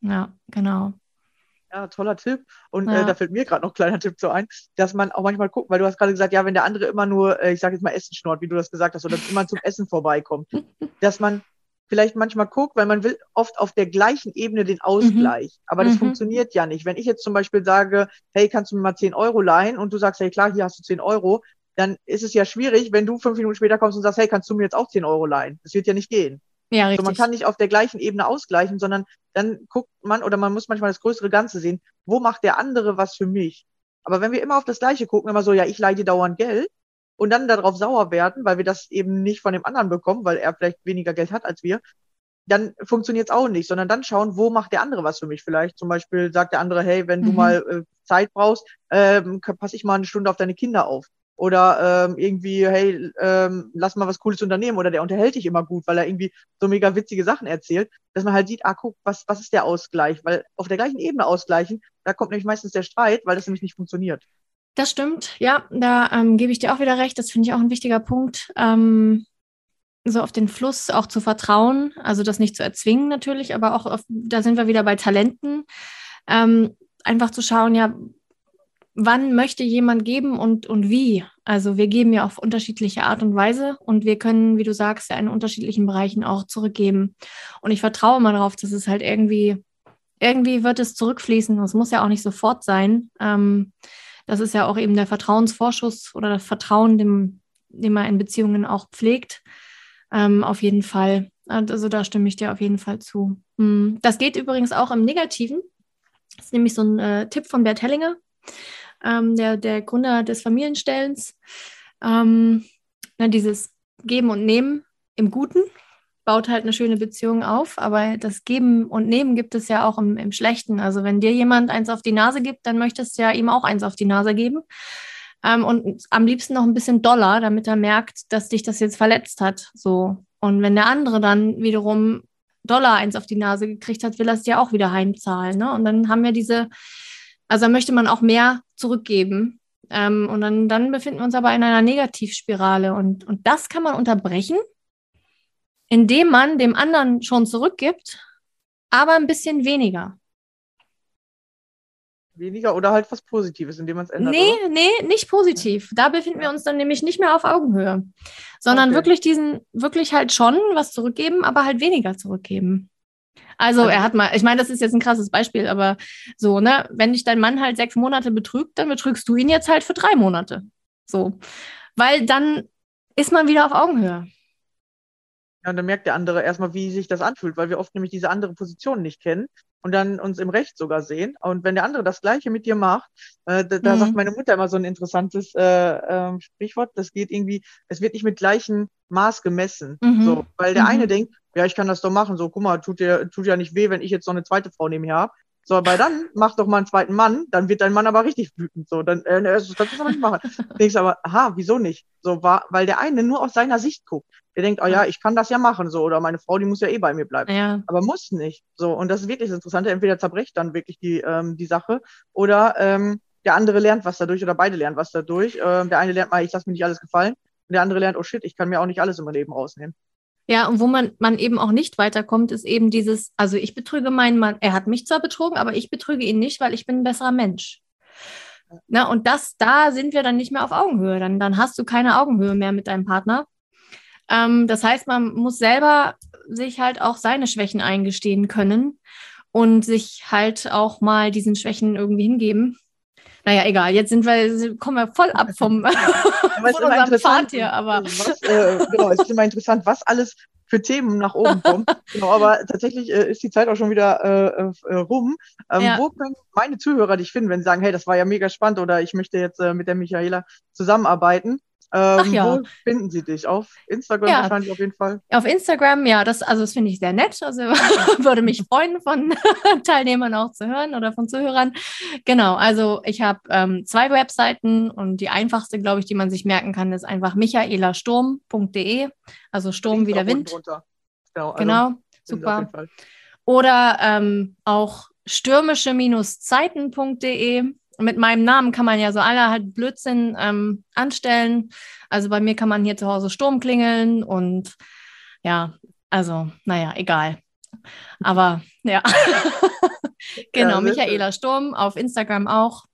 Ja, genau. Ja, toller Tipp. Und Ja. äh, da fällt mir gerade noch ein kleiner Tipp so ein, dass man auch manchmal guckt, weil du hast gerade gesagt, ja, wenn der andere immer nur, äh, ich sage jetzt mal Essen schnort, wie du das gesagt hast, oder immer zum Essen vorbeikommt, dass man vielleicht manchmal guckt, weil man will oft auf der gleichen Ebene den Ausgleich. Aber das Mhm. funktioniert ja nicht. Wenn ich jetzt zum Beispiel sage, hey, kannst du mir mal 10 Euro leihen und du sagst, hey, klar, hier hast du 10 Euro, dann ist es ja schwierig, wenn du fünf Minuten später kommst und sagst, hey, kannst du mir jetzt auch 10 Euro leihen? Das wird ja nicht gehen. Ja, richtig. man kann nicht auf der gleichen Ebene ausgleichen, sondern dann guckt man oder man muss manchmal das größere Ganze sehen. Wo macht der andere was für mich? Aber wenn wir immer auf das Gleiche gucken, immer so, ja, ich leihe dir dauernd Geld und dann darauf sauer werden, weil wir das eben nicht von dem anderen bekommen, weil er vielleicht weniger Geld hat als wir, dann funktioniert es auch nicht, sondern dann schauen, wo macht der andere was für mich? Vielleicht zum Beispiel sagt der andere, hey, wenn du Mhm. mal äh, Zeit brauchst, ähm, passe ich mal eine Stunde auf deine Kinder auf. Oder ähm, irgendwie, hey, ähm, lass mal was Cooles unternehmen. Oder der unterhält dich immer gut, weil er irgendwie so mega witzige Sachen erzählt, dass man halt sieht, ah, guck, was, was ist der Ausgleich? Weil auf der gleichen Ebene ausgleichen, da kommt nämlich meistens der Streit, weil das nämlich nicht funktioniert. Das stimmt, ja, da ähm, gebe ich dir auch wieder recht. Das finde ich auch ein wichtiger Punkt, ähm, so auf den Fluss auch zu vertrauen, also das nicht zu erzwingen natürlich, aber auch auf, da sind wir wieder bei Talenten, ähm, einfach zu schauen, ja, wann möchte jemand geben und, und wie. Also wir geben ja auf unterschiedliche Art und Weise und wir können, wie du sagst, ja in unterschiedlichen Bereichen auch zurückgeben. Und ich vertraue mal darauf, dass es halt irgendwie, irgendwie wird es zurückfließen. Es muss ja auch nicht sofort sein. Ähm, das ist ja auch eben der Vertrauensvorschuss oder das Vertrauen, dem, den man in Beziehungen auch pflegt. Ähm, auf jeden Fall. Also da stimme ich dir auf jeden Fall zu. Hm. Das geht übrigens auch im Negativen. Das ist nämlich so ein äh, Tipp von Bert Hellinger, ähm, der, der Gründer des Familienstellens. Ähm, na, dieses Geben und Nehmen im Guten baut halt eine schöne Beziehung auf, aber das Geben und Nehmen gibt es ja auch im, im Schlechten. Also wenn dir jemand eins auf die Nase gibt, dann möchtest du ja ihm auch eins auf die Nase geben. Ähm, und am liebsten noch ein bisschen Dollar, damit er merkt, dass dich das jetzt verletzt hat. So. Und wenn der andere dann wiederum Dollar eins auf die Nase gekriegt hat, will er es dir auch wieder heimzahlen. Ne? Und dann haben wir diese, also dann möchte man auch mehr zurückgeben. Ähm, und dann, dann befinden wir uns aber in einer Negativspirale. Und, und das kann man unterbrechen, indem man dem anderen schon zurückgibt, aber ein bisschen weniger. Weniger oder halt was Positives, indem man es ändert. Nee, oder? nee, nicht positiv. Da befinden wir uns dann nämlich nicht mehr auf Augenhöhe, sondern Okay. wirklich diesen, wirklich halt schon was zurückgeben, aber halt weniger zurückgeben. Also er hat mal, ich meine, das ist jetzt ein krasses Beispiel, aber so, ne, wenn dich dein Mann halt sechs Monate betrügt, dann betrügst du ihn jetzt halt für drei Monate. So. Weil dann ist man wieder auf Augenhöhe. Ja, und dann merkt der andere erstmal, wie sich das anfühlt, weil wir oft nämlich diese andere Position nicht kennen und dann uns im Recht sogar sehen. Und wenn der andere das Gleiche mit dir macht, äh, da, da Mhm. sagt meine Mutter immer so ein interessantes äh, ähm, Sprichwort, das geht irgendwie, es wird nicht mit gleichem Maß gemessen. Mhm. So, weil der Mhm. eine denkt, ja, ich kann das doch machen. So, guck mal, tut dir, tut ja nicht weh, wenn ich jetzt noch eine zweite Frau neben mir habe. So, aber dann mach doch mal einen zweiten Mann, dann wird dein Mann aber richtig wütend. So, dann, äh, das kannst du aber nicht machen. Denkst aber, aha, wieso nicht? So war, weil der eine nur aus seiner Sicht guckt. Der denkt, oh ja, ich kann das ja machen, so, oder meine Frau, die muss ja eh bei mir bleiben. Ja. Aber muss nicht. So, und das ist wirklich das Interessante. Entweder zerbrecht dann wirklich die, ähm, die Sache oder ähm, der andere lernt was dadurch oder beide lernen was dadurch. Ähm, der eine lernt mal, ich lasse mir nicht alles gefallen. Und der andere lernt, oh shit, ich kann mir auch nicht alles im Leben rausnehmen. Ja, und wo man, man eben auch nicht weiterkommt, ist eben dieses, also ich betrüge meinen Mann, er hat mich zwar betrogen, aber ich betrüge ihn nicht, weil ich bin ein besserer Mensch. Na, und das, da sind wir dann nicht mehr auf Augenhöhe. Dann, dann hast du keine Augenhöhe mehr mit deinem Partner. Ähm, das heißt, man muss selber sich halt auch seine Schwächen eingestehen können und sich halt auch mal diesen Schwächen irgendwie hingeben. Naja, egal, jetzt sind wir, kommen wir voll ab vom, von unserem Pfad hier, aber was, äh, genau, es ist immer interessant, was alles für Themen nach oben kommen. genau, aber tatsächlich äh, ist die Zeit auch schon wieder äh, äh, rum. Ähm, Ja. Wo können meine Zuhörer dich finden, wenn sie sagen, hey, das war ja mega spannend oder ich möchte jetzt äh, mit der Michaela zusammenarbeiten? Ähm, ja. Wo finden sie dich? Auf Instagram Ja. wahrscheinlich auf jeden Fall. Auf Instagram, ja, das, also das finde ich sehr nett. Also würde mich freuen, von Teilnehmern auch zu hören oder von Zuhörern. Genau, also ich habe ähm, zwei Webseiten und die einfachste, glaube ich, die man sich merken kann, ist einfach michaelasturm.de. Also Sturm wie der Wind. Genau, also Genau, super. Oder ähm, auch stürmische-zeiten.de. Mit meinem Namen kann man ja so allerhand Blödsinn ähm, anstellen. Also bei mir kann man hier zu Hause Sturm klingeln und ja, also, naja, egal. Aber ja. Genau, Ja, Michaela Sturm, auf Instagram auch.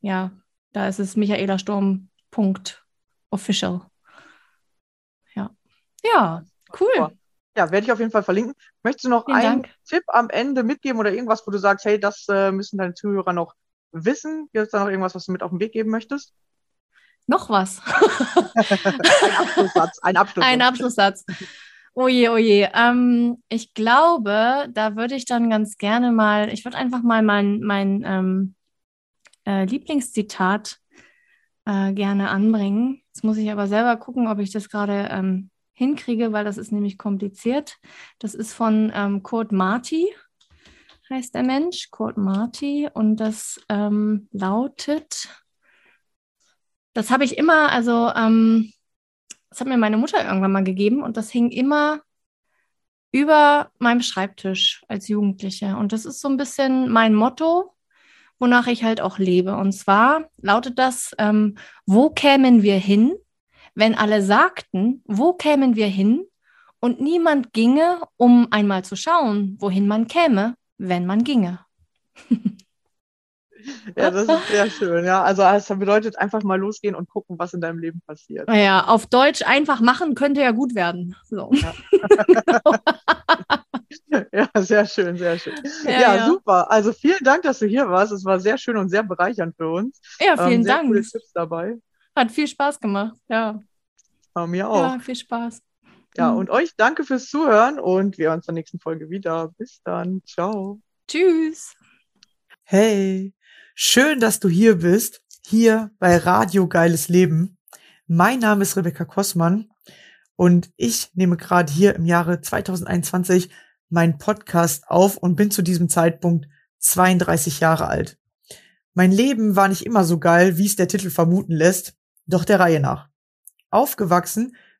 Ja, da ist es michaelasturm.official. Ja. Ja, cool. Ja, werde ich auf jeden Fall verlinken. Möchtest du noch Vielen einen Dank. Tipp am Ende mitgeben oder irgendwas, wo du sagst, hey, das äh, müssen deine Zuhörer noch wissen? Gibt es da noch irgendwas, was du mit auf den Weg geben möchtest? Noch was. Ein Abschlusssatz. Ein Abschlusssatz. Ein Abschlusssatz. Oje, oje. Ähm, ich glaube, da würde ich dann ganz gerne mal, ich würde einfach mal mein, mein ähm, äh, Lieblingszitat äh, gerne anbringen. Jetzt muss ich aber selber gucken, ob ich das gerade ähm, hinkriege, weil das ist nämlich kompliziert. Das ist von ähm, Kurt Marti, heißt der Mensch, Kurt Marti, und das ähm, lautet, das habe ich immer, also ähm, das hat mir meine Mutter irgendwann mal gegeben und das hing immer über meinem Schreibtisch als Jugendliche. Und das ist so ein bisschen mein Motto, wonach ich halt auch lebe. Und zwar lautet das, ähm, wo kämen wir hin, wenn alle sagten, wo kämen wir hin und niemand ginge, um einmal zu schauen, wohin man käme, wenn man ginge. Ja, das ist sehr schön. Ja, also es bedeutet einfach mal losgehen und gucken, was in deinem Leben passiert. Naja, auf Deutsch einfach machen könnte ja gut werden. So. Ja, sehr schön, sehr schön. Ja, Ja, ja. super. Also vielen Dank, dass du hier warst. Es war sehr schön und sehr bereichernd für uns. Ja, vielen ähm, sehr Dank. Coole Tipps dabei. Hat viel Spaß gemacht. Ja, Bei mir auch. ja viel Spaß. Ja, Mhm. und euch danke fürs Zuhören und wir hören uns in der nächsten Folge wieder. Bis dann. Ciao. Tschüss. Hey, schön, dass du hier bist, hier bei Radio Geiles Leben. Mein Name ist Rebecca Kossmann und ich nehme gerade hier im Jahre 2021 meinen Podcast auf und bin zu diesem Zeitpunkt 32 Jahre alt. Mein Leben war nicht immer so geil, wie es der Titel vermuten lässt, doch der Reihe nach. Aufgewachsen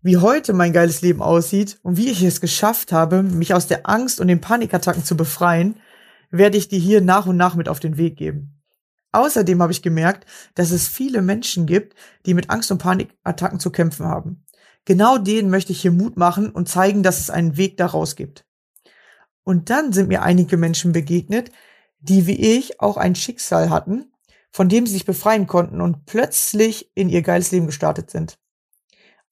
Wie heute mein geiles Leben aussieht und wie ich es geschafft habe, mich aus der Angst und den Panikattacken zu befreien, werde ich dir hier nach und nach mit auf den Weg geben. Außerdem habe ich gemerkt, dass es viele Menschen gibt, die mit Angst und Panikattacken zu kämpfen haben. Genau denen möchte ich hier Mut machen und zeigen, dass es einen Weg daraus gibt. Und dann sind mir einige Menschen begegnet, die wie ich auch ein Schicksal hatten, von dem sie sich befreien konnten und plötzlich in ihr geiles Leben gestartet sind.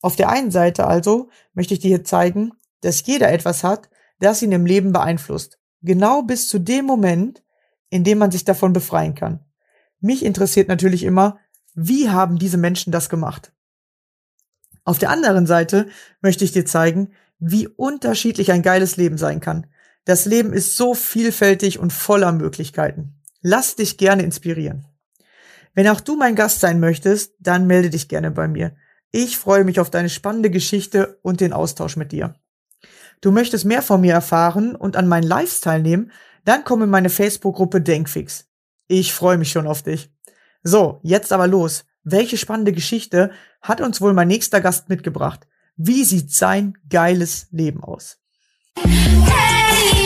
Auf der einen Seite also möchte ich dir hier zeigen, dass jeder etwas hat, das ihn im Leben beeinflusst. Genau bis zu dem Moment, in dem man sich davon befreien kann. Mich interessiert natürlich immer, wie haben diese Menschen das gemacht? Auf der anderen Seite möchte ich dir zeigen, wie unterschiedlich ein geiles Leben sein kann. Das Leben ist so vielfältig und voller Möglichkeiten. Lass dich gerne inspirieren. Wenn auch du mein Gast sein möchtest, dann melde dich gerne bei mir. Ich freue mich auf deine spannende Geschichte und den Austausch mit dir. Du möchtest mehr von mir erfahren und an meinen Lives teilnehmen, dann komm in meine Facebook-Gruppe Denkfix. Ich freue mich schon auf dich. So, jetzt aber los. Welche spannende Geschichte hat uns wohl mein nächster Gast mitgebracht? Wie sieht sein geiles Leben aus? Hey,